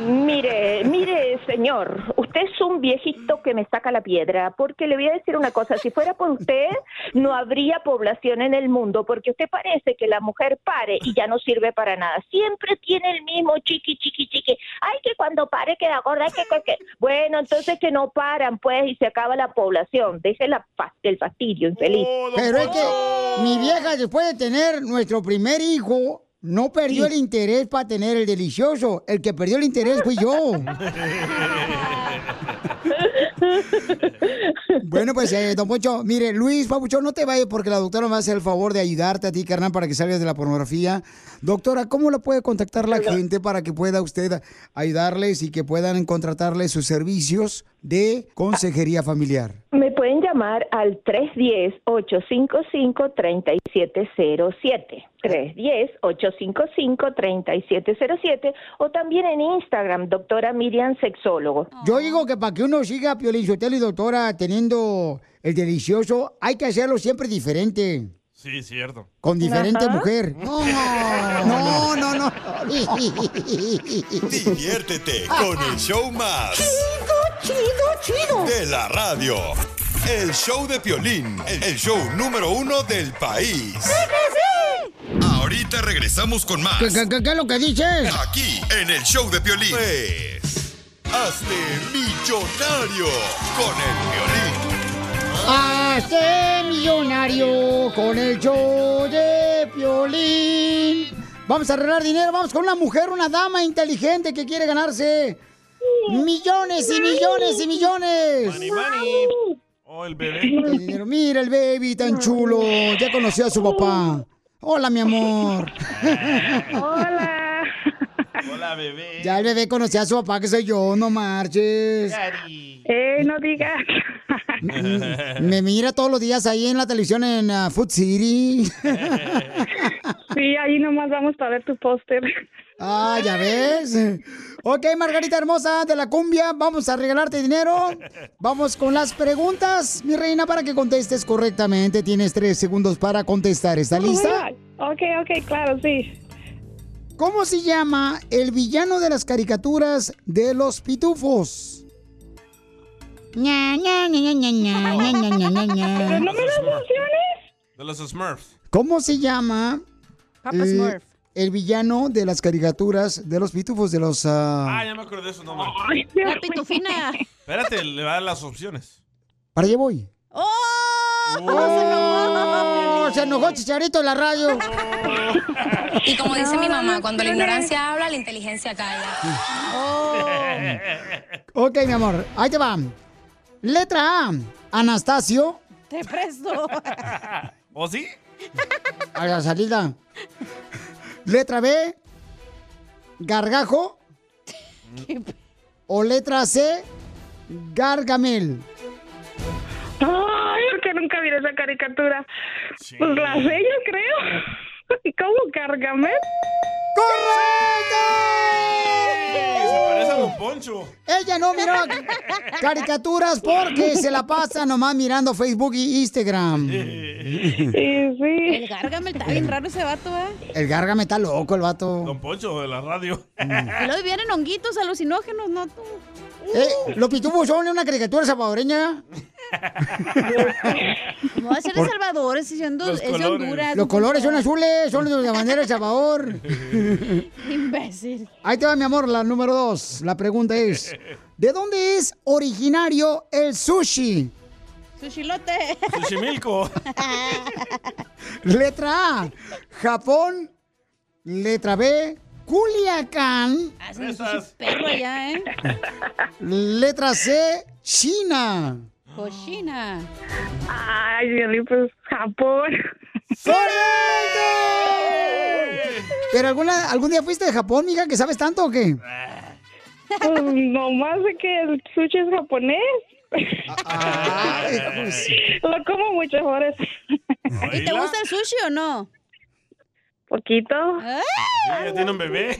Mire, mire, señor, usted es un viejito que me saca la piedra, porque le voy a decir una cosa, si fuera por usted, no habría población en el mundo, porque usted parece que la mujer pare y ya no sirve para nada. Siempre tiene el mismo chiqui, chiqui, chiqui. Ay, que cuando pare queda gorda, que, que. Bueno, entonces que no paran, pues, y se acaba la población. Deje la, el fastidio, infeliz. Pero es que mi vieja, después de tener nuestro primer hijo, no perdió el interés para tener el delicioso. El que perdió el interés fui yo. Bueno, pues, eh, don Poncho, mire, Luis Papuchón, no te vayas porque la doctora me va a hacer el favor de ayudarte a ti, carnal, para que salgas de la pornografía. Doctora, ¿cómo la puede contactar la gente para que pueda usted ayudarles y que puedan contratarle sus servicios de consejería familiar? Me llamar al 310-855-3707. 310-855-3707 o también en Instagram, doctora Miriam Sexólogo. Yo digo que para que uno siga Piolín Sotelo y doctora teniendo el delicioso, hay que hacerlo siempre diferente. Sí, cierto. Con diferente Ajá. mujer. No, no, no, no. <laughs> Diviértete con el show más. Chido, chido, chido. De la radio. El show de Piolín. El show número uno del país. Ahorita regresamos con más. ¿Qué, qué, qué- qué es lo que dices? Aquí, en el show de Piolín. Pues, hazte millonario con el Piolín. Hazte millonario con el show de Piolín. Vamos a arreglar dinero, vamos con una mujer, una dama inteligente que quiere ganarse millones y millones y millones. Money, money. Oh, el bebé. El dinero. Mira el baby tan chulo. Ya conoció a su papá. Hola, mi amor. Hola. Hola, bebé. Ya el bebé conoció a su papá, que soy yo, no marches. Eh, no digas. Me mira todos los días ahí en la televisión en ah, Food City. Sí, ahí nomás vamos para ver tu póster. Ah, ya ves. Ok, Margarita hermosa de la cumbia, vamos a regalarte dinero. Vamos con las preguntas, mi reina, para que contestes correctamente. Tienes tres segundos para contestar. ¿Está lista? Ok, ok, claro, sí. ¿Cómo se llama el villano de las caricaturas de los pitufos? De los Smurfs. ¿Cómo se llama Papa Smurf el villano de las caricaturas de los pitufos de los... ah, Ah, ya me acordé de su nombre. La pitufina. Espérate, le va a dar las opciones. Para allá voy. ¡Oh! ¡Oh! Se enojó Chicharito en la radio. Y como dice mi mamá, cuando la ignorancia habla, la inteligencia calla. Ok, mi amor, ahí te va. Letra A, Anastasio. Te presto. <laughs> ¿O sí? A la salida. Letra B, Gargajo. O letra C, Gargamel. Ay, porque nunca vi esa caricatura. Pues la sé, yo creo. <laughs> ¿Cómo Gargamel? Se parece a Don Poncho. Ella no miró caricaturas porque se la pasa nomás mirando Facebook y Instagram. El Gargamel está bien raro ese vato, ¿eh? El Gargamel está loco, el vato. Don Poncho de la radio. Y luego vienen honguitos alucinógenos, ¿no? Tú. Eh, los pitufos son una caricatura salvadoreña. <laughs> No va a ser de Por- Salvador, es, siendo, Los es de. Honduras. Los colores son azules, son de la bandera de El Salvador. <laughs> Imbécil. Ahí te va, mi amor, la número dos. La pregunta es, ¿de dónde es originario el sushi? Sushilote. Sushimilco. <laughs> Letra A, Japón. Letra B, Culiacán. Hacen sushi perro allá, ¿eh? <laughs> Letra C, China. Cochina. Ay, Violín, pues Japón. ¡Correcto! ¿Pero alguna, algún día fuiste de Japón, mija, que sabes tanto o qué? Pues nomás de que el sushi es japonés. <laughs> Ay, pues. Lo como mucho por eso. ¿Y te gusta el sushi o no? Poquito. Sí, ya tiene un bebé.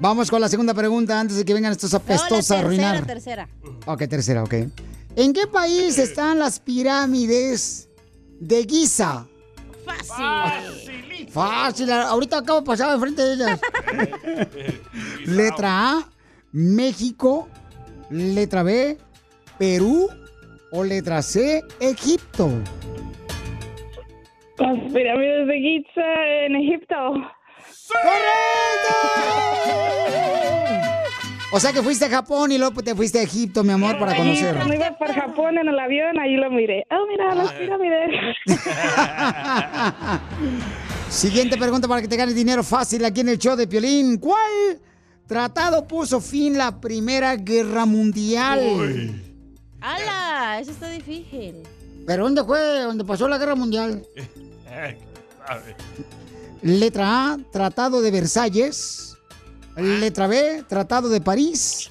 Vamos con la segunda pregunta antes de que vengan estos No, la apestosos a arruinar. tercera, tercera. Ok, tercera, ok. ¿En qué país están las pirámides de Giza? Fácil. Fácil, ahorita acabo de pasar enfrente de ellas. Letra A, México. Letra B, Perú. O letra C, Egipto. Las pirámides de Giza en Egipto. O sea que fuiste a Japón y luego te fuiste a Egipto, mi amor, para conocer. Cuando iba por Japón en el avión, ahí lo miré. Oh, mira, las pirámides. <laughs> Siguiente pregunta para que te ganes dinero fácil aquí en el show de Piolín. ¿Cuál tratado puso fin la Primera Guerra Mundial? ¡Hala! Eso está difícil. ¿Pero dónde fue? ¿Dónde pasó la Guerra Mundial? <laughs> Letra A, Tratado de Versalles. Letra B, Tratado de París.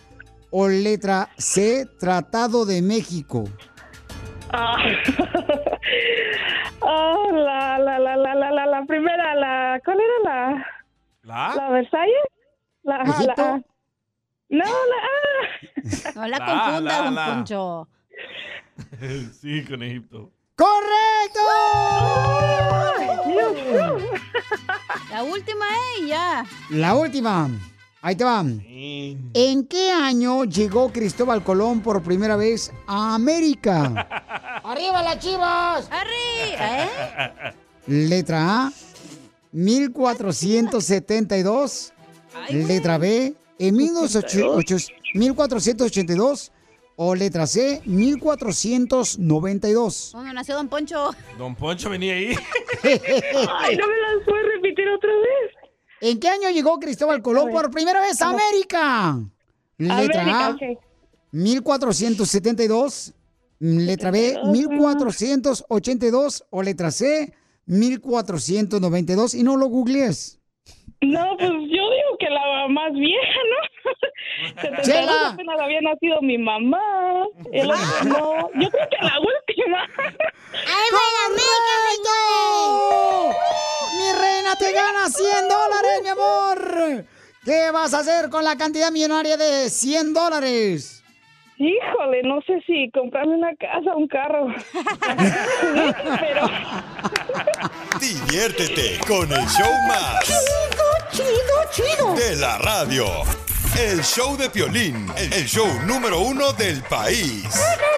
O letra C, Tratado de México. Ah, Oh, <laughs> la, la, la, la, la, la, la primera, la, ¿cuál era la? ¿La? ¿La Versalles? La, ajá, la. A. No, la A. <laughs> No la La, confunda, la, don la. Poncho. <laughs> sí, con Egipto. La última, eh, ya. La última. Ahí te va. ¿En qué año llegó Cristóbal Colón por primera vez a América? <laughs> ¡Arriba las chivas! ¡Arriba! ¿Eh? <laughs> Letra A, 1472. Letra B, en 18- 1482. O letra C, 1492. ¿Dónde nació Don Poncho? Don Poncho venía ahí. <laughs> Ay, no me las puedes repetir otra vez. ¿En qué año llegó Cristóbal Colón por primera vez a América? Letra América, A, ok. 1472. Letra B, 1482. O letra C, 1492. Y no lo googlees. No, pues yo digo que la más vieja, ¿no? 72 <laughs> Chela. apenas había nacido mi mamá. El otro <laughs> no. Yo creo que la última. <laughs> ¡Ay, ¡Correcto! Mi reina, te gana 100 dólares, mi amor. ¿Qué vas a hacer con la cantidad millonaria de 100 dólares? Híjole, no sé si comprarme una casa o un carro. Pero Diviértete con el show más. Chido, chido, De la radio. El show de Piolín, el show número uno del país.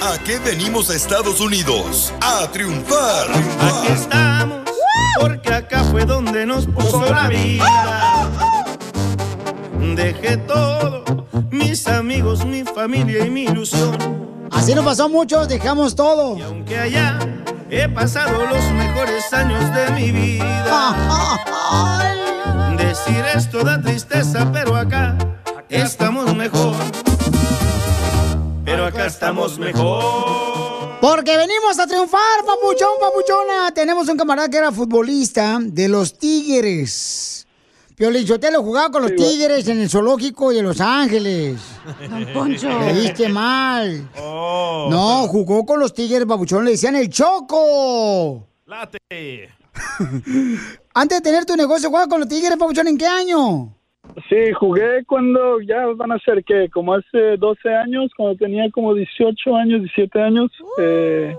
¿A qué venimos a Estados Unidos? A triunfar. Aquí estamos, porque acá fue donde nos puso la vida. Dejé todo, mis amigos, mi familia y mi ilusión. Así nos pasó mucho, dejamos todo. Que allá he pasado los mejores años de mi vida. <laughs> Decir esto da tristeza, pero acá estamos mejor. Pero acá estamos mejor. Porque venimos a triunfar, papuchón, papuchona. Tenemos un camarada que era futbolista de los Tigres. Piolín Sotelo jugaba con los Tigres en el zoológico de Los Ángeles. Don Poncho. Le diste mal. Oh. No, jugó con los Tigres, papuchón. Le decían el Choco. Late. <laughs> Antes de tener tu negocio, jugaba con los Tigres, papuchón. ¿En qué año? Sí, jugué cuando ya van a ser que como hace 12 años, cuando tenía como 18 años, 17 años, eh,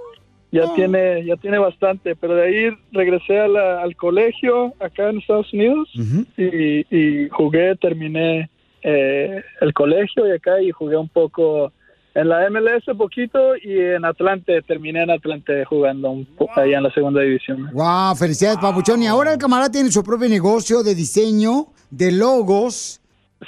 ya tiene ya tiene bastante, pero de ahí regresé a la- al colegio acá en Estados Unidos y, y jugué, terminé eh, el colegio y acá y jugué un poco en la MLS poquito y en Atlante, terminé en Atlante jugando un poco allá en la segunda división. Wow, felicidades, Papuchón. Y ahora el camarada tiene su propio negocio de diseño de logos.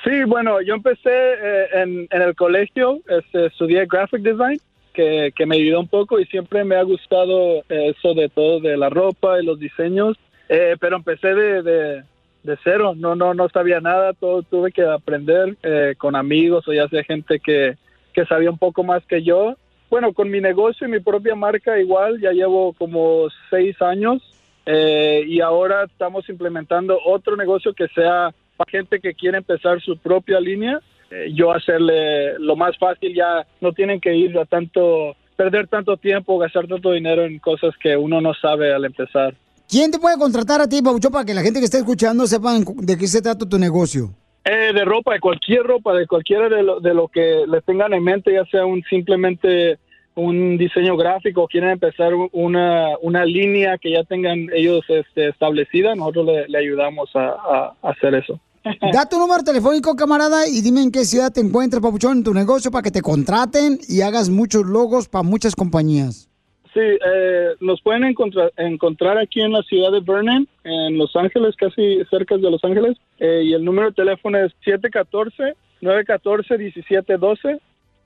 Sí, bueno, yo empecé eh, en, el colegio, este, estudié graphic design, que, que me ayudó un poco y siempre me ha gustado eh, eso de todo, de la ropa y los diseños, Eh, pero empecé de, de, de cero, no, no, no sabía nada, todo tuve que aprender eh, con amigos o ya sea gente que, que sabía un poco más que yo. Bueno, con mi negocio y mi propia marca igual, ya llevo como seis años eh, y ahora estamos implementando otro negocio que sea para gente que quiere empezar su propia línea. Eh, yo hacerle lo más fácil, ya no tienen que ir a tanto, perder tanto tiempo, gastar tanto dinero en cosas que uno no sabe al empezar. ¿Quién te puede contratar a ti, Papuchón, para que la gente que está escuchando sepan de qué se trata tu negocio? Eh, de ropa, de cualquier ropa, de cualquiera de lo, de lo que les tengan en mente, ya sea un simplemente un diseño gráfico, quieren empezar un- una, una línea que ya tengan ellos este, establecida, nosotros le, le ayudamos a, a- a hacer eso. <laughs> Da tu número telefónico, camarada, y dime en qué ciudad te encuentras, Papuchón, en tu negocio para que te contraten y hagas muchos logos para muchas compañías. Sí, eh, nos pueden encontrar, encontrar aquí en la ciudad de Vernon, en Los Ángeles, casi cerca de Los Ángeles, eh, y el número de teléfono es 714-914-1712.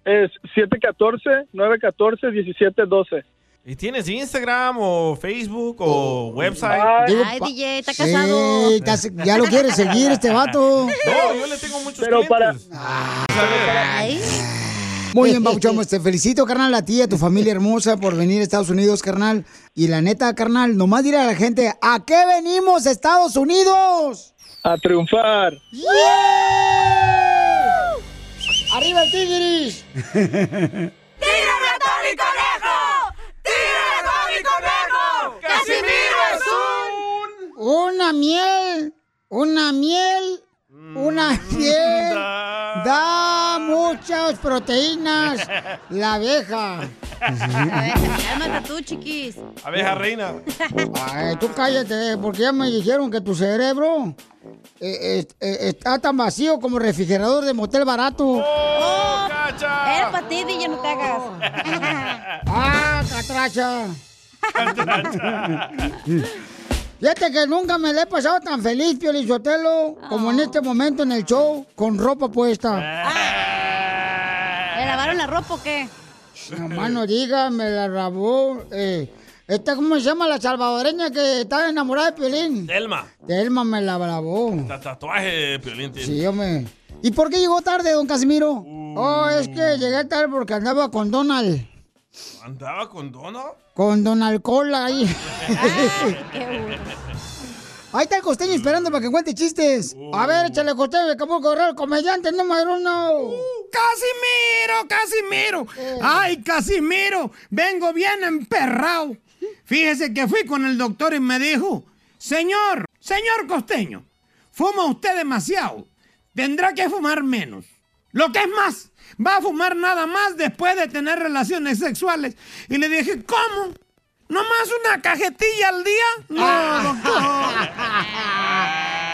Es 714-914-1712. ¿Y tienes Instagram o Facebook o website? Ay, DJ, está casado. Sí, ya lo quieres seguir este vato. No, yo le tengo muchos Pero para, Muy bien, Papuchón, pues te felicito, carnal, a ti y a tu familia hermosa por venir a Estados Unidos, carnal. Y la neta, carnal, nomás diré a la gente, ¿a qué venimos, Estados Unidos? a triunfar. ¡Arriba el Tigris! ¡Tírame a Tony Conejo! ¡Tírame a Tony Conejo! ¡Casimiro es un... Una miel, una miel, una miel. Da muchas proteínas. La abeja. Cálmate tú, chiquis. Abeja reina. Ay, tú cállate, porque ya me dijeron que tu cerebro eh, eh, eh, está tan vacío como refrigerador de motel barato. Oh, Era para ti, DJ, no te hagas. <laughs> ¡Ah, catracha! Fíjate que nunca me la he pasado tan feliz, Pio Lizotelo, como en este momento en el show, con ropa puesta. ¿Le lavaron la ropa o qué? Nomás no diga, me la rabó. Eh, esta, ¿cómo se llama la salvadoreña que está enamorada de Piolín? Delma. Delma me la lavó. Ta- Tatuaje de Piolín tiene. Sí, hombre. ¿Y por qué llegó tarde, don Casimiro? Uh. Oh, es que llegué tarde porque andaba con Donald. ¿Andaba con Donald? Con Don Alcohol ahí. <laughs> Ahí está el costeño esperando para que cuente chistes. A ver, échale costeño de Acapulco Guerrero, comediante número uno. Casimiro, Casimiro. Ay, Casimiro, vengo bien emperrado. Fíjese que fui con el doctor y me dijo, señor, señor costeño, fuma usted demasiado. Tendrá que fumar menos. Lo que es más, va a fumar nada más después de tener relaciones sexuales. Y le dije, ¿cómo? ¿Nomás una cajetilla al día? No, doctor. <laughs>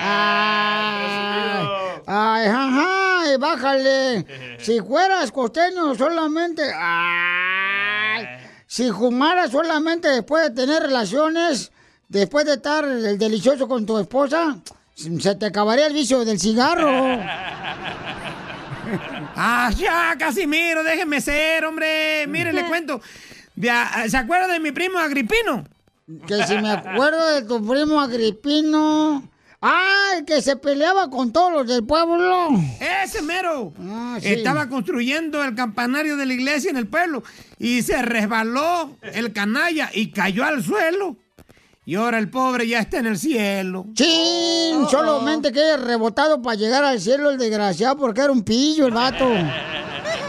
Ay, ay, ajá, bájale. <laughs> Si fueras costeño solamente. Ay, si fumaras solamente después de tener relaciones, después de estar el delicioso con tu esposa, se te acabaría el vicio del cigarro. <laughs> <laughs> Ah, ya, Casimiro, déjeme ser, hombre. Mire, le <laughs> cuento. ¿Se acuerda de mi primo Agripino? Que si me acuerdo de tu primo Agripino. Ah, el que se peleaba con todos los del pueblo. Ese mero. Ah, sí. Estaba construyendo el campanario de la iglesia en el pueblo y se resbaló el canalla y cayó al suelo. Y ahora el pobre ya está en el cielo. ¡Chin! Solamente que rebotado para llegar al cielo el desgraciado porque era un pillo el vato.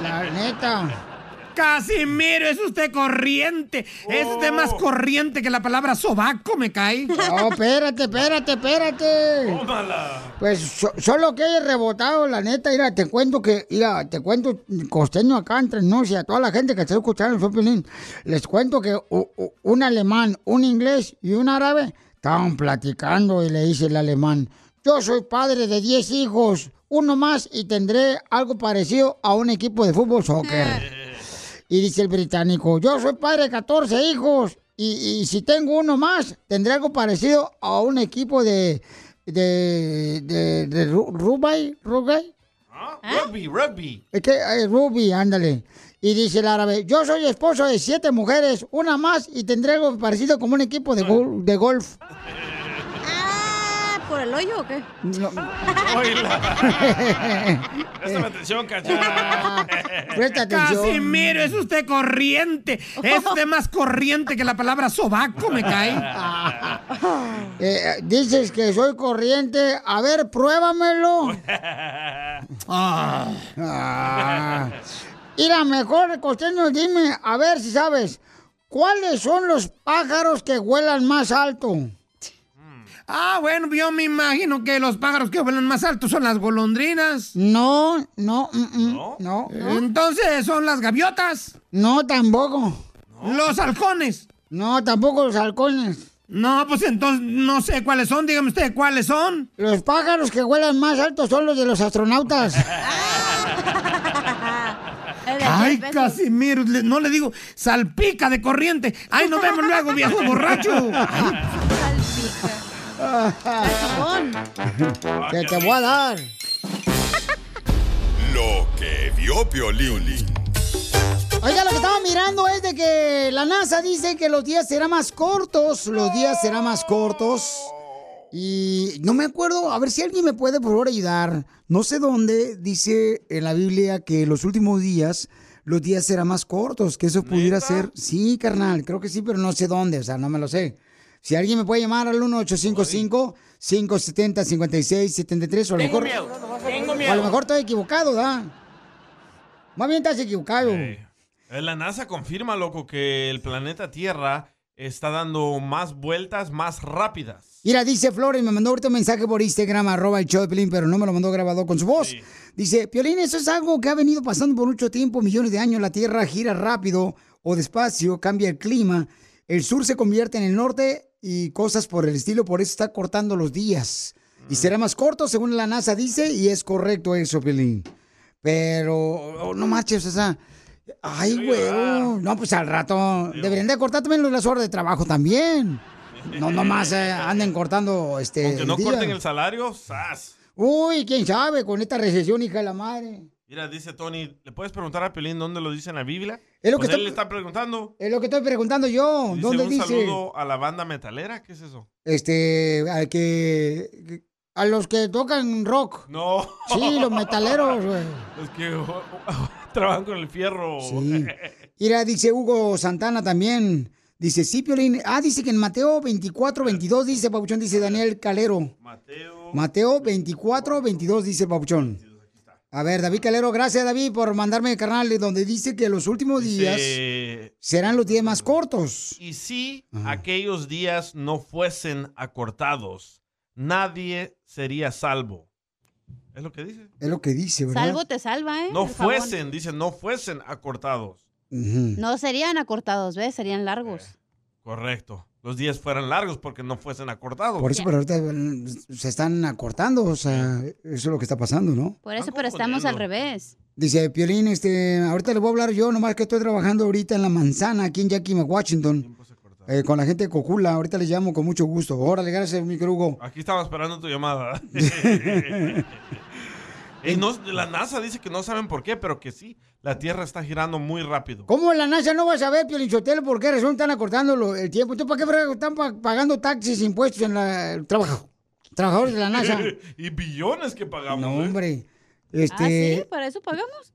La neta. Casimiro, es usted corriente. Es usted más corriente que la palabra sobaco, me cae. No, espérate, espérate, espérate. Pues so- solo que haya rebotado, la neta, mira, te cuento que, mira, te cuento, costeño acá entre nos y a toda la gente que está escuchando el show, Piolín, les cuento que u- u- un alemán, un inglés y un árabe estaban platicando y le dice el alemán, yo soy padre de 10 hijos, uno más y tendré algo parecido a un equipo de fútbol soccer. Y dice el británico, yo soy padre de 14 hijos y, y si tengo uno más, tendré algo parecido a un equipo de, de, de, de ru- rugby, rugby. Rugby, rugby. Es que, eh, rugby, ándale. Y dice el árabe, yo soy esposo de siete mujeres, una más y tendré algo parecido como un equipo de, gol- de golf. <laughs> Ah, ¿por el hoyo o qué? <laughs> <laughs> Préstame atención, cacha. <laughs> Presta atención. Casimiro, es usted corriente. Es usted más corriente que la palabra sobaco, me cae. Eh, dices que soy corriente. A ver, pruébamelo. Ah. Mira, mejor, costeño, dime, a ver si sabes, ¿cuáles son los pájaros que vuelan más alto? Ah, bueno, yo me imagino que los pájaros que vuelan más alto son las golondrinas. No, no, mm, mm, no. Entonces, ¿son las gaviotas? No, tampoco. ¿Los halcones? No, tampoco los halcones. No, pues entonces no sé cuáles son. Dígame usted cuáles son. Los pájaros que vuelan más alto son los de los astronautas. <laughs> Ay, Casimiro, no le digo salpica de corriente. Ay, nos vemos luego, viejo borracho. <laughs> que te voy a dar. <laughs> Lo que vio Piolín. Oiga, lo que estaba mirando es de que la NASA dice que los días serán más cortos, los días serán más cortos. Y no me acuerdo, a ver si alguien me puede por favor ayudar. No sé dónde dice en la Biblia que los últimos días los días serán más cortos, que eso pudiera ser. Sí, carnal, creo que sí, pero no sé dónde, o sea, no me lo sé. Si alguien me puede llamar al 1855-570-5673 o a lo Tengo mejor... miedo, tengo o a miedo. lo mejor estoy equivocado, ¿da? Más bien estás equivocado. Eh, La NASA confirma, loco, que el planeta Tierra está dando más vueltas más rápidas. Mira, dice Flores, me mandó ahorita un mensaje por Instagram, arroba el show de Piolín, pero no me lo mandó grabado con su voz. Dice, Piolín, eso es algo que ha venido pasando por mucho tiempo, millones de años. La Tierra gira rápido o despacio, cambia el clima. El sur se convierte en el norte y cosas por el estilo, por eso está cortando los días. Y será más corto, según la NASA dice, y es correcto eso, Piolín. Pero, oh, no marches, o sea... Ay, güey, no, pues al rato deberían de cortar también las horas de trabajo también. No nomás eh, anden cortando este. Aunque no día. corten el salario, ¡zas! Uy, quién sabe, con esta recesión, hija de la madre. Mira, dice Tony, ¿le puedes preguntar a Pelín dónde lo dice en la Biblia? Es lo que Pues él estoy- le está preguntando. Es lo que estoy preguntando yo. Dice ¿Dónde un dice? saludo a la banda metalera, ¿qué es eso? Este, al que. A los que tocan rock. No. Sí, los metaleros, güey. <laughs> Los que trabajan con el fierro. Sí. <laughs> Mira, dice Hugo Santana también. Dice, sí, Piolín. Ah, dice que en Mateo 24, 22, dice Papuchón, dice Daniel Calero. Mateo. Mateo 24, 22, dice Papuchón. A ver, David Calero, gracias David por mandarme el canal de donde dice que los últimos días Dice, serán los días más cortos. y si aquellos días no fuesen acortados, nadie sería salvo. Es lo que dice. Es lo que dice, ¿verdad? Salvo te salva, ¿eh? No El jabón. fuesen, dice, no fuesen acortados. No serían acortados, ¿ves? Serían largos. Correcto. Los días fueran largos porque no fuesen acortados. Por eso, pero ahorita eh, se están acortando, o sea, eso es lo que está pasando, ¿no? Por eso, pero estamos al revés. Dice Piolín, este, ahorita le voy a hablar yo, nomás que estoy trabajando ahorita en la manzana, aquí en Yakima, Washington, eh, con la gente de Cocula. Ahorita les llamo con mucho gusto. Órale, gracias, mi querido Hugo. Aquí estaba esperando tu llamada. <laughs> <laughs> Y no- la NASA dice que no saben por qué, pero que sí, la Tierra está girando muy rápido. ¿Cómo la NASA no va a saber, Piolín Sotelo, por qué razón están acortando el tiempo? ¿Entonces para qué están pa- pagando taxis, impuestos en la, el trabajo? Trabajadores de la NASA. <laughs> y billones que pagamos. No, ¿eh? hombre. Ah, Este, sí, para eso pagamos.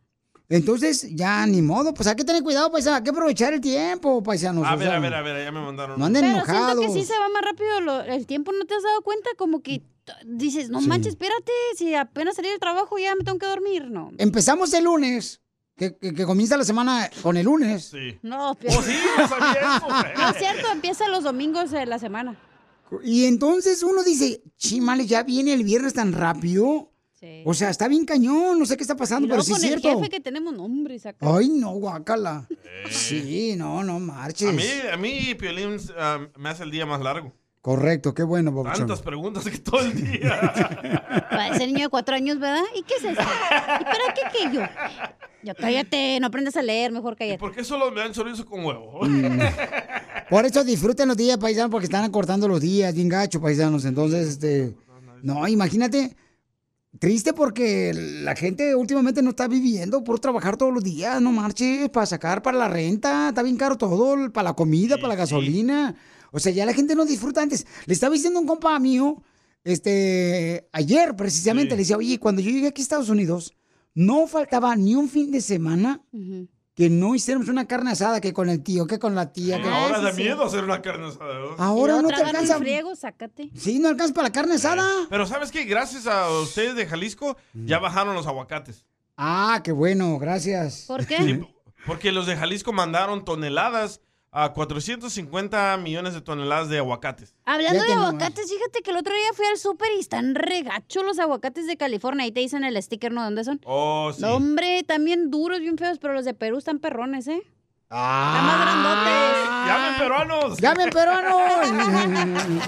Entonces, ya ni modo, pues hay que tener cuidado, paisano, hay que aprovechar el tiempo, paisanos. A o ver, sea, a ver, a ver, ya me mandaron. No anden Pero enojados. siento que sí se va más rápido lo- el tiempo. ¿No te has dado cuenta? Como que dices, no Sí. manches, espérate. Si apenas salí del trabajo ya me tengo que dormir. No. Empezamos el lunes, que, que- que comienza la semana con el lunes. Sí. No, Oh, sí, no sabía eso. <laughs> No es cierto, empieza los domingos de la semana. Y entonces uno dice, chimales, ya viene el viernes tan rápido. Sí. O sea, está bien cañón, no sé qué está pasando, Y pero sí es con el cierto. jefe que tenemos nombre, saca. Ay, no, guácala. Sí, no, no marches. A mí, a mí Piolín ah, me hace el día más largo. Correcto, qué bueno, Papuchón. Tantas preguntas que todo el día. <laughs> Para ese niño de cuatro años, ¿verdad? ¿Y qué es eso? ¿Y para qué qué yo? Yo cállate, no aprendas a leer, mejor cállate. ¿Por qué solo me dan chorizo con huevo? Mm. <laughs> Por eso disfruten los días, paisanos, porque están acortando los días, bien gacho, paisanos. Entonces, este. No, imagínate. Triste porque la gente últimamente no está viviendo por trabajar todos los días, no marches, para sacar para la renta, está bien caro todo, para la comida, para la gasolina. O sea, ya la gente no disfruta antes. Le estaba diciendo un compa mío, este, ayer precisamente, le decía, oye, cuando yo llegué aquí a Estados Unidos, no faltaba ni un fin de semana que no hiciéramos una carne asada, que con el tío, que con la tía. Que Ahora da miedo hacer una carne asada. ¿no? Ahora no te alcanza. friego, sácate. Sí, no alcanza para la carne asada. Pero ¿sabes qué? Gracias a ustedes de Jalisco ya bajaron los aguacates. Ah, qué bueno, gracias. ¿Por Sí, porque los de Jalisco mandaron toneladas a 450 millones de toneladas de aguacates. Hablando de nomás. aguacates, fíjate que el otro día fui al súper y están regachos los aguacates de California. Ahí te dicen el sticker, ¿no? ¿Dónde son? Oh, sí. No, hombre, también duros, bien feos, pero los de Perú están perrones, ¿eh? Ah. ¡Llamen peruanos! ¡Llamen peruanos! <laughs>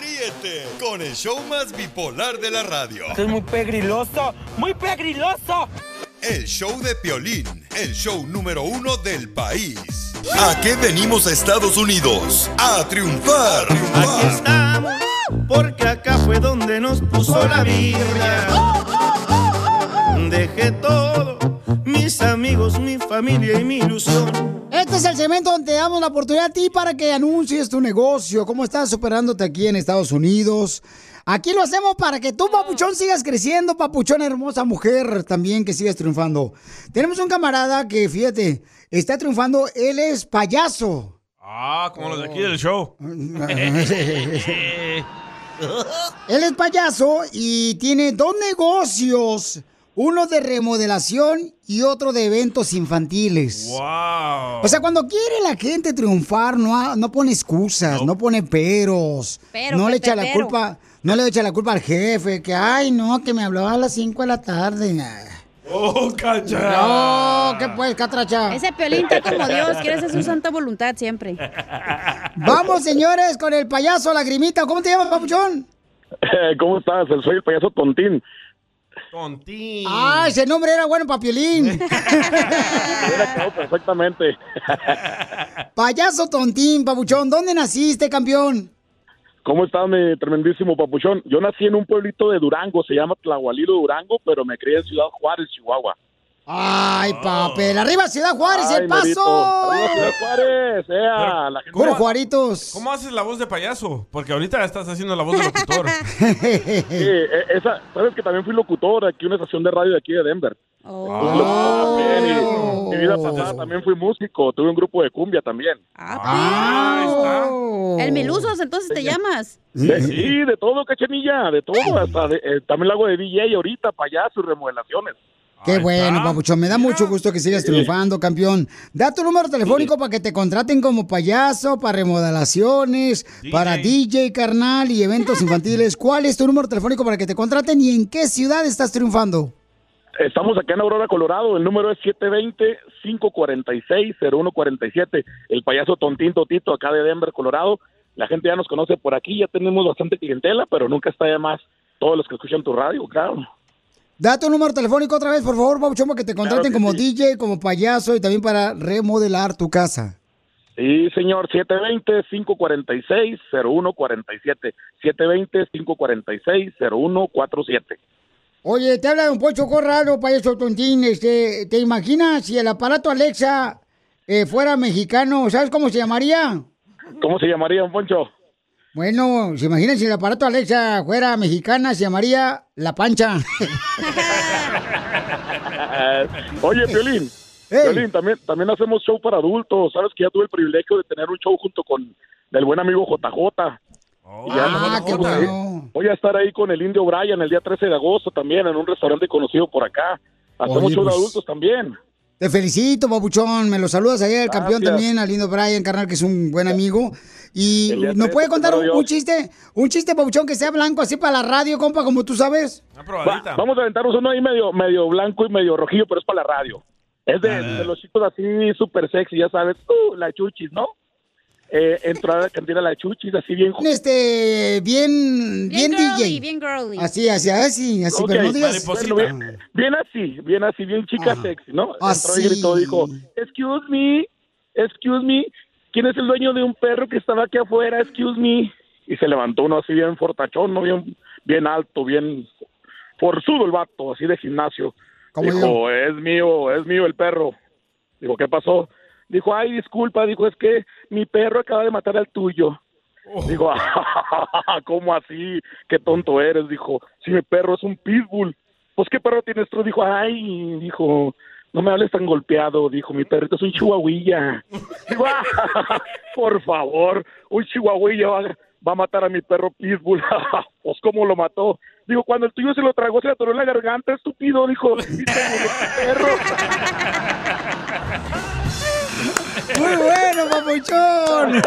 Ríete con el show más bipolar de la radio. es muy pegriloso, muy pegriloso. El show de Piolín, el show número uno del país. ¿A qué venimos a Estados Unidos? A triunfar. Aquí estamos, porque acá fue donde nos puso la Biblia. Dejé todo, mis amigos, mi familia y mi ilusión. Este es el segmento donde te damos la oportunidad a ti para que anuncies tu negocio, cómo estás superándote aquí en Estados Unidos. Aquí lo hacemos para que tú, papuchón, sigas creciendo, papuchón, hermosa mujer, también que sigas triunfando. Tenemos un camarada que, fíjate, está triunfando, él es payaso. Ah, como los de aquí del show. <laughs> Él es payaso y tiene dos negocios, uno de remodelación y otro de eventos infantiles. ¡Wow! O sea, cuando quiere la gente triunfar, no, ha- no pone excusas, no, pone peros, Pero, no le echa la pero. culpa, no le echa la culpa al jefe, que ay no, que me hablaba a las 5 de la tarde. ¡Oh, cacha! No, ¿qué pues, catracha? Ese piolín está como Dios, quiere hacer su santa voluntad siempre. Vamos, señores, con el payaso Lagrimita. ¿Cómo te llamas, papuchón? ¿Cómo estás? Soy el payaso Tontín. Tontín. Ah, ese nombre era bueno para Piolín. <laughs> Hubiera quedado perfectamente. Payaso Tontín, papuchón. ¿Dónde naciste, campeón? ¿Cómo estás, mi tremendísimo papuchón? Yo nací en un pueblito de Durango, se llama Tlahualilo Durango, pero me crié en Ciudad Juárez, Chihuahua. Ay, papel. Arriba Ciudad Juárez, Ay, el paso. Arriba Ciudad ¡Eh! Juárez, ea, Pero- la gente- Puro Juaritos. ¿Cómo haces la voz de payaso? Porque ahorita estás haciendo la voz de locutor. <laughs> Sí, eh, esa, sabes que también fui locutor aquí en una estación de radio de aquí de Denver. Oh. Y mi vida pasada también fui músico, tuve un grupo de cumbia también. Ah, El Milusos, entonces te llamas. De- sí, de todo, cachanilla, de todo, hasta de- eh, también lo hago de DJ ahorita, payaso y remodelaciones. Qué bueno, papuchón. Me da mucho gusto que sigas triunfando, campeón. Da tu número telefónico para que te contraten como payaso, para remodelaciones, para DJ, carnal y eventos <laughs> infantiles. ¿Cuál es tu número telefónico para que te contraten y en qué ciudad estás triunfando? Estamos acá en Aurora, Colorado. El número es 720-546-0147. El payaso Tontín Totito, acá de Denver, Colorado. La gente ya nos conoce por aquí, ya tenemos bastante clientela, pero nunca está de más todos los que escuchan tu radio, claro. Da tu número telefónico otra vez, por favor, papuchón, para que te contraten que como sí. DJ, como payaso y también para remodelar tu casa. Sí, señor, 720-546-0147. 720-546-0147. Oye, te habla Don Poncho Corrado, payaso tontín. Este, ¿Te imaginas si el aparato Alexa eh, fuera mexicano? ¿Sabes cómo se llamaría? ¿Cómo se llamaría, don Poncho? Bueno, se imaginan si el aparato Alexa fuera mexicana, se llamaría La Pancha. <laughs> Oye, Violín. Violín, también, también hacemos show para adultos. Sabes que ya tuve el privilegio de tener un show junto con el buen amigo JJ. Y ya ah, qué bueno. Voy a estar ahí con el indio Brian el día 13 de agosto también en un restaurante conocido por acá. Hacemos Oye, show de pues, adultos también. Te felicito, babuchón. Me lo saludas ayer, el campeón también, al lindo Brian, carnal, que es un buen amigo. Y nos 13, puede contar un, chiste, un chiste, babuchón, que sea blanco, así para la radio, compa, como tú sabes. Va- vamos a aventarnos uno ahí medio, medio blanco y medio rojillo, pero es para la radio. Es de, de los chicos así súper sexy, ya sabes, uh, la chuchis, ¿no? eh, entró a la cantina la chuchis, así bien... Este, bien, bien, Bien girly, DJ. bien girly. Así, así, así, así, Ok, pero no digas. bueno, bien, bien así, bien así, bien chica sexy, ¿no? Entró Así. y gritó, dijo, excuse me, excuse me, ¿quién es el dueño de un perro que estaba aquí afuera? Excuse me. Y se levantó uno así bien fortachón, ¿no? Bien, bien alto, bien forzudo el vato, así de gimnasio. Dijo, es mío, es mío el perro. Dijo, ¿qué pasó? Dijo, ay, disculpa, dijo, es que mi perro acaba de matar al tuyo. Dijo, <laughs> ¿cómo así? Qué tonto eres. Dijo, si mi perro es un pitbull. Pues, ¿qué perro tienes tú? Dijo, ay, dijo, no me hables tan golpeado. Dijo, mi perrito es un chihuahuilla. <laughs> "Ah, por favor, un chihuahuilla va, va a matar a mi perro pitbull. <laughs> pues, ¿cómo lo mató? Dijo, cuando el tuyo se lo tragó, se le atoró en la garganta, estúpido. Dijo, "Mi perro". Muy bueno, papuchón. <laughs>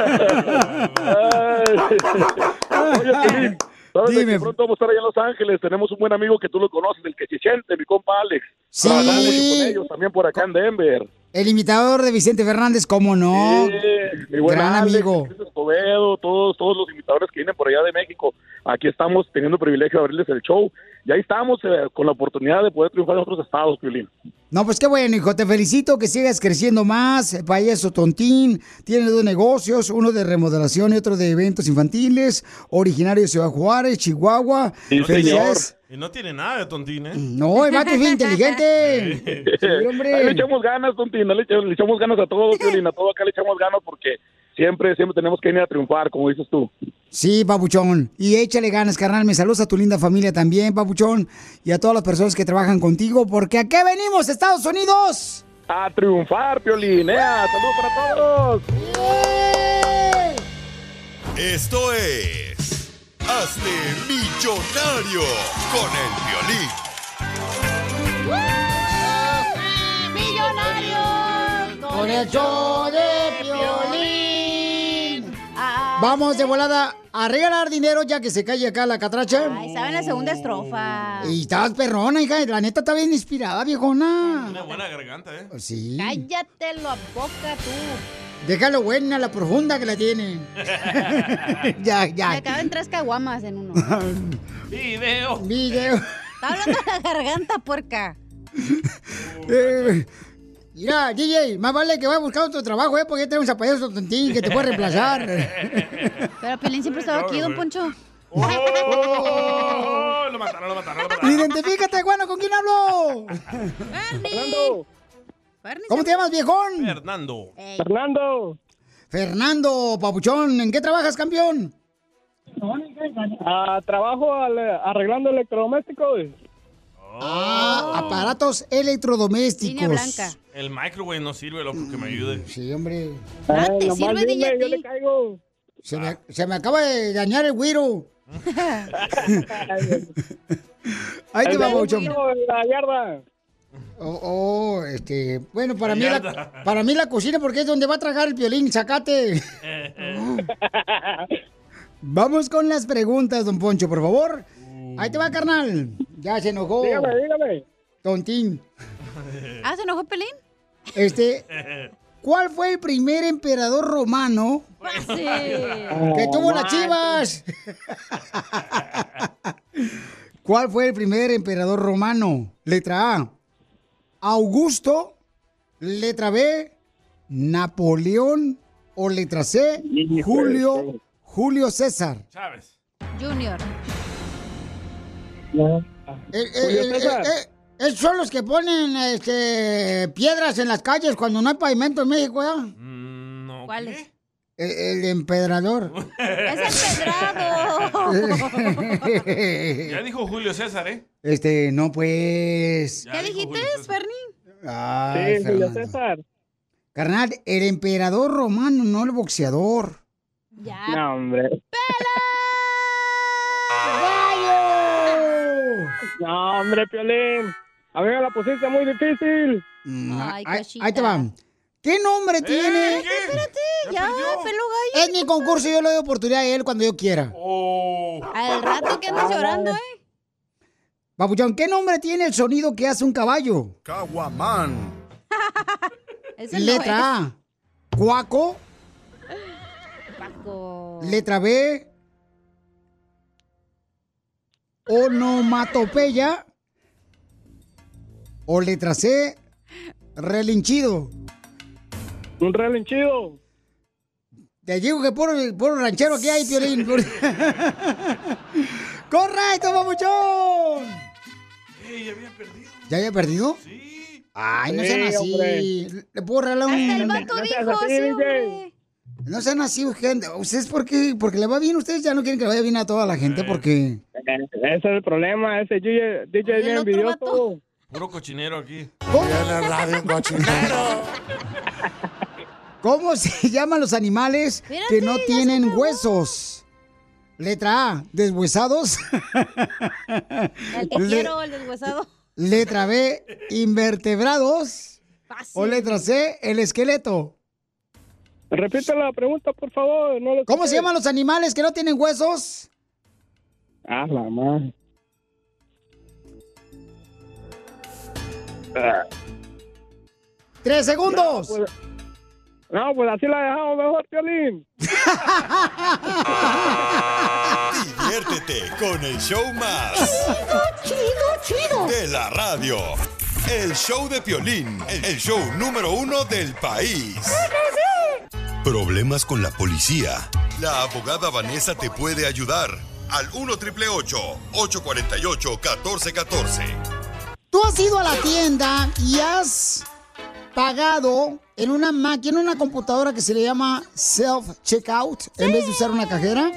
Oye, ¿sabes de Dime. que pronto vamos a estar allá en Los Ángeles? Tenemos un buen amigo que tú lo conoces, el que Chichente, mi compa Alex. Sí. Con ellos, también por acá en Denver. El imitador de Vicente Fernández, ¿cómo no? Mi buen Gran Alex, amigo. Escobedo, todos, todos los imitadores que vienen por allá de México. Aquí estamos teniendo el privilegio de abrirles el show. Y ahí estamos eh, con la oportunidad de poder triunfar en otros estados, Piolín. No, pues qué bueno, hijo. Te felicito que sigas creciendo más. eh, Payaso Tontín. Tienes dos negocios, uno de remodelación y otro de eventos infantiles. Originario de Ciudad Juárez, Chihuahua. Sí, Felicidades. Y no tiene nada de tontín, ¿eh? No, el vato es bien <laughs> inteligente. Sí, hombre. Ahí le echamos ganas, Tontín, le echamos, le echamos ganas a todos, <laughs> Piolín, a todo acá le echamos ganas porque siempre, siempre tenemos que venir a triunfar, como dices tú. Sí, papuchón. Y échale ganas, carnal. Me saludos a tu linda familia también, papuchón. Y a todas las personas que trabajan contigo. Porque ¿a qué venimos, Estados Unidos? A triunfar, Piolín, ¿eh? Saludos para todos. Esto es Hazte Millonario con el violín. ¡Millonario! Con el show de violín. Vamos de volada a regalar dinero ya que se calle acá la catracha. Ahí estaba en la segunda estrofa. Y estabas perrona, hija. La neta está bien inspirada, viejona. Tiene buena garganta, ¿eh? Sí. Cállate la boca tú. Déjalo buena, la profunda que la tiene. <laughs> <laughs> ya, Me ya. acaban tres caguamas en uno. <laughs> Video. Video. Está hablando de la garganta, puerca. Eh, mira, DJ, más vale que vaya a buscar otro trabajo, ¿eh? Porque ya tenemos a payaso tontín que te puede reemplazar. <laughs> Pero Pelín siempre estaba aquí, don Poncho. Oh, lo mataron, lo mataron, lo mataron. Identifícate, bueno, ¿con quién hablo? Fernando. ¿Cómo te llamas, viejón? Fernando. Fernando. Fernando, papuchón, ¿en qué trabajas, campeón? Ah, trabajo al- arreglando electrodomésticos. Ah, aparatos electrodomésticos. El microwave no sirve, loco, que me ayude. Sí, hombre. Ah, te sirve, dime, yo le caigo. Se me, se me acaba de dañar el güiro. <laughs> Ahí te va, papuchón. La yarda. Oh, oh, este, bueno, para mí, la, para mí la cocina porque es donde va a tragar el violín, sacate. <laughs> Vamos con las preguntas, don Poncho, por favor. Ahí te va, carnal. Ya se enojó. Dígame, dígame. Tontín. <laughs> ¿Ah, se enojó Pelín? Este, <laughs> ¿cuál fue el primer emperador romano Fácil. que tuvo las chivas? <laughs> ¿Cuál fue el primer emperador romano? Letra A, Augusto. Letra B, Napoleón. O letra C, Julio, Julio César. Chávez. Junior. Esos son los que ponen este, piedras en las calles cuando no hay pavimento en México, ¿ya? No. ¿Cuál <laughs> es? El, el empedrador. Es empedrado. <laughs> Ya dijo Julio César, ¿eh? Este, no pues. ¿Qué dijiste, Ferni? Ay, Sí, Julio Fernando. César. Carnal, el emperador romano, no el boxeador. Ya. No, hombre. No, hombre, Piolín. A mí me la pusiste muy difícil. Mm, Ay, ahí, ahí te va. ¿Qué nombre tiene? Espérate, ya, pelo gallo. Es mi concurso, yo le doy oportunidad a él cuando yo quiera. Al rato que andas llorando, ¿eh? Papuchón, ¿qué nombre tiene el sonido que hace un caballo? Caguamán. <laughs> No Letra A, cuaco. asco. Letra B. Onomatopeya. O letra C. Relinchido. Un relinchido. Te digo que por por ranchero aquí hay, Piolín. <laughs> ¡Correcto, papuchón! Ey, había perdido. ¿Ya había perdido? Sí. Ay, no Sí, sean así. hombre. Le puedo regalar un... Hasta el vato dijo, sí, hombre. No sean así, gente. ¿Ustedes por qué? Porque le va bien. Ustedes ya no quieren que le vaya bien a toda la gente porque... Ese es el problema, ese DJ, DJ es bien envidioso. Puro cochinero aquí. ¿Cómo <laughs> se <laughs> llaman los animales que no tienen huesos? Letra A, deshuesados. <laughs> El que Le- quiero, el deshuesado. Letra B, invertebrados. O letra C, el esqueleto. Repite la pregunta, por favor. No lo ¿Cómo se llaman los animales que no tienen huesos? Ah, la madre. Ah. Tres segundos. No, pues, no, pues así la dejamos mejor, Piolín. Diviértete con el show más. Chido, chido, De la radio. El show de Piolín, el show número uno del país. Problemas con la policía. La abogada Vanessa te puede ayudar. Al 1 triple 848 1414. Tú has ido a la tienda y has pagado en una máquina, en una computadora que se le llama self-checkout en vez de usar una cajera.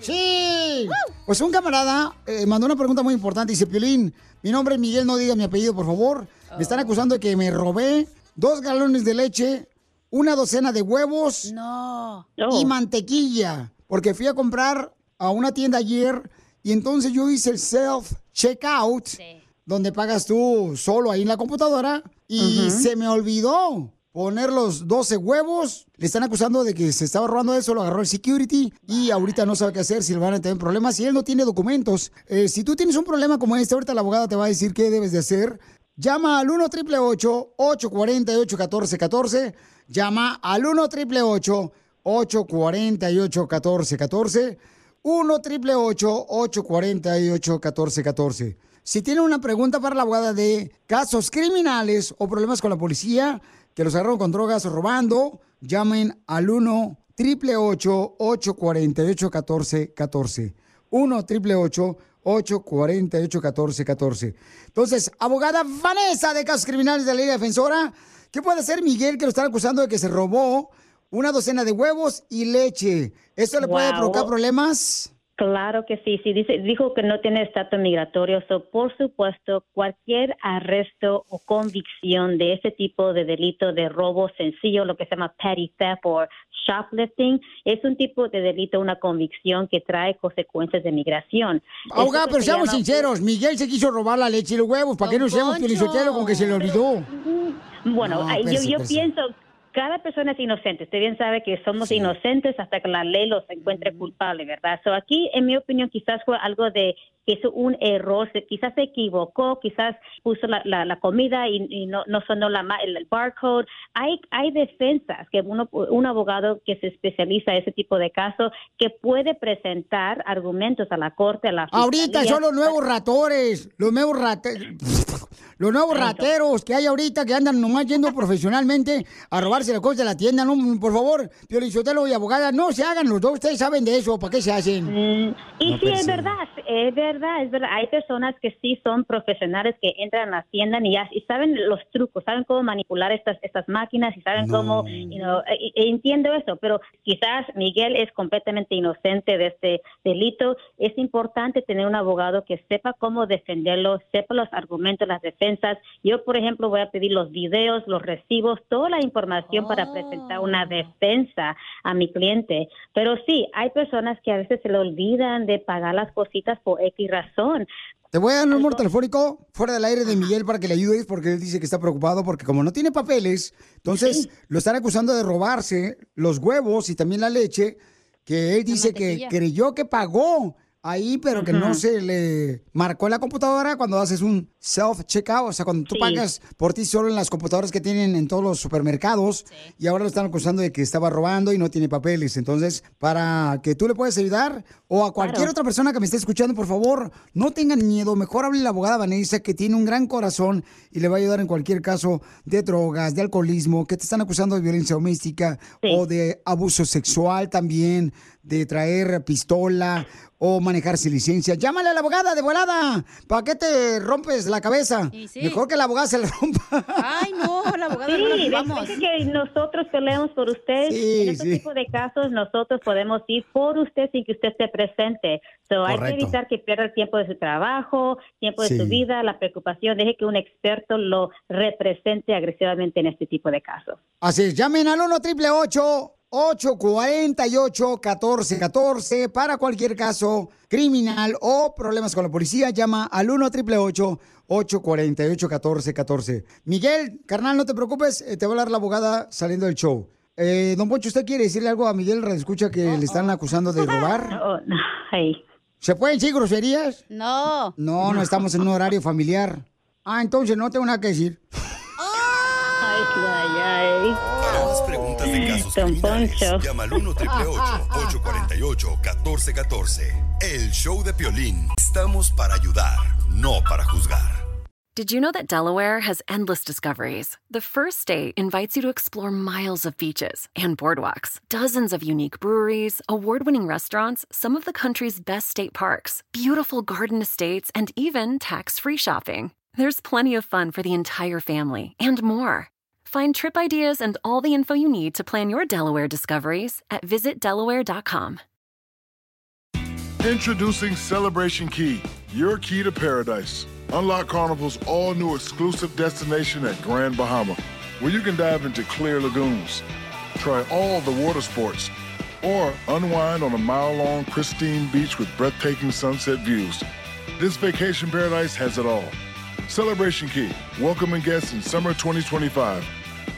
Sí. Pues un camarada eh, mandó una pregunta muy importante. Dice, Piolín, mi nombre es Miguel, no diga mi apellido, por favor. Me están acusando de que me robé dos galones de leche, una docena de huevos No. y mantequilla. Porque fui a comprar a una tienda ayer y entonces yo hice el self-checkout, donde pagas tú solo ahí en la computadora, y se me olvidó poner los 12 huevos. Le están acusando de que se estaba robando eso, lo agarró el security y ahorita no sabe qué hacer, si le van a tener problemas, si él no tiene documentos. Eh, si tú tienes un problema como este, ahorita la abogada te va a decir qué debes de hacer. Llama al 1 888 848 1414 Llama al 1 888 848 1414 1 888 848 1414 Si tienen una pregunta para la abogada de casos criminales o problemas con la policía, que los agarraron con drogas robando, llamen al 1 888 848 1414 1 888 848 1414 Entonces, abogada Vanessa de casos criminales de la Liga Defensora, ¿qué puede hacer Miguel que lo están acusando de que se robó una docena de huevos y leche? ¿Esto le puede provocar problemas? Claro que sí, sí, dice, dijo que no tiene estatus migratorio, so, por supuesto, cualquier arresto o convicción de ese tipo de delito de robo sencillo, lo que se llama petty theft o shoplifting, es un tipo de delito, una convicción que trae consecuencias de migración. Esto pero se seamos llama- sinceros, Miguel se quiso robar la leche y los huevos, ¿para qué no seamos piolichotero con que se le olvidó? Bueno, No, yo, yo pienso, cada persona es inocente. Usted bien sabe que somos inocentes hasta que la ley los encuentre culpable, ¿verdad? So aquí, en mi opinión, quizás fue algo de que hizo un error, quizás se equivocó, quizás puso la, la, la comida y, y no, no sonó la, el, barcode. Hay, hay defensas que uno, un abogado que se especializa en ese tipo de casos que puede presentar argumentos a la corte, a la Ahorita fiscalía. son los nuevos ratores, los nuevos rateros, los nuevos rateros que hay ahorita que andan nomás yendo profesionalmente a robarse las cosas de la tienda. No, por favor, Piolichotelo y abogada, no se hagan los dos, ustedes saben de eso, ¿para qué se hacen? Mm, Y No, sí, pues, es verdad, es verdad, es verdad. Hay personas que sí son profesionales que entran a la tienda y, ya, y saben los trucos, saben cómo manipular estas estas máquinas y saben cómo, you know, e- e- entiendo eso, pero quizás Miguel es completamente inocente de este delito. Es importante tener un abogado que sepa cómo defenderlo, sepa los argumentos, las defensas. Yo, por ejemplo, voy a pedir los videos, los recibos, toda la información para presentar una defensa a mi cliente. Pero sí, hay personas que a veces se le olvidan de pagar las cositas por X razón. Te voy a dar un número telefónico fuera del aire de Miguel para que le ayudes porque él dice que está preocupado porque como no tiene papeles, entonces lo están acusando de robarse los huevos y también la leche que él dice que creyó que pagó ahí, pero que no se le marcó en la computadora cuando haces un self-checkout, o sea, cuando tú Sí. pagas por ti solo en las computadoras que tienen en todos los supermercados y ahora lo están acusando de que estaba robando y no tiene papeles. Entonces, para que tú le puedas ayudar o a cualquier Claro. otra persona que me esté escuchando, por favor, no tengan miedo. Mejor hable a la abogada Vanessa, que tiene un gran corazón y le va a ayudar en cualquier caso de drogas, de alcoholismo, que te están acusando de violencia doméstica o de abuso sexual también, de traer pistola o manejar sin licencia. Llámale a la abogada de volada. ¿Para qué te rompes la cabeza? Mejor que la abogada se la rompa. Ay, no, la abogada no la Sí, jugamos. deje que nosotros peleemos por usted. Sí, en este sí. tipo de casos nosotros podemos ir por usted sin que usted esté presente. So, hay que evitar que pierda el tiempo de su trabajo, tiempo de Sí. su vida, la preocupación. Deje que un experto lo represente agresivamente en este tipo de casos. Así es, llamen al 1 triple 848 1414 para cualquier caso criminal o problemas con la policía. Llama al 1 triple 848 1414 Miguel, carnal, no te preocupes, eh, te va a hablar la abogada saliendo del show. Eh, don Poncho, ¿usted quiere decirle algo a Miguel Escucha que le están acusando de robar? <laughs> ¿Se pueden decir groserías? No. No, no estamos en un horario familiar. Ah, entonces no tengo nada que decir. Ay, ay, ay. Para más casos Don criminales, Poncho. llama al 1 848 1414 El show de Piolín. Estamos para ayudar, no para juzgar. Did you know that Delaware has endless discoveries? The first state invites you to explore miles of beaches and boardwalks, dozens of unique breweries, award winning restaurants, some of the country's best state parks, beautiful garden estates, and even tax free shopping. There's plenty of fun for the entire family and more. Find trip ideas and all the info you need to plan your Delaware discoveries at visitdelaware.com. Introducing Celebration Key, your key to paradise. Unlock Carnival's all new exclusive destination at Grand Bahama, where you can dive into clear lagoons, try all the water sports, or unwind on a mile long pristine beach with breathtaking sunset views. This vacation paradise has it all. Celebration Key, welcoming guests in summer 2025.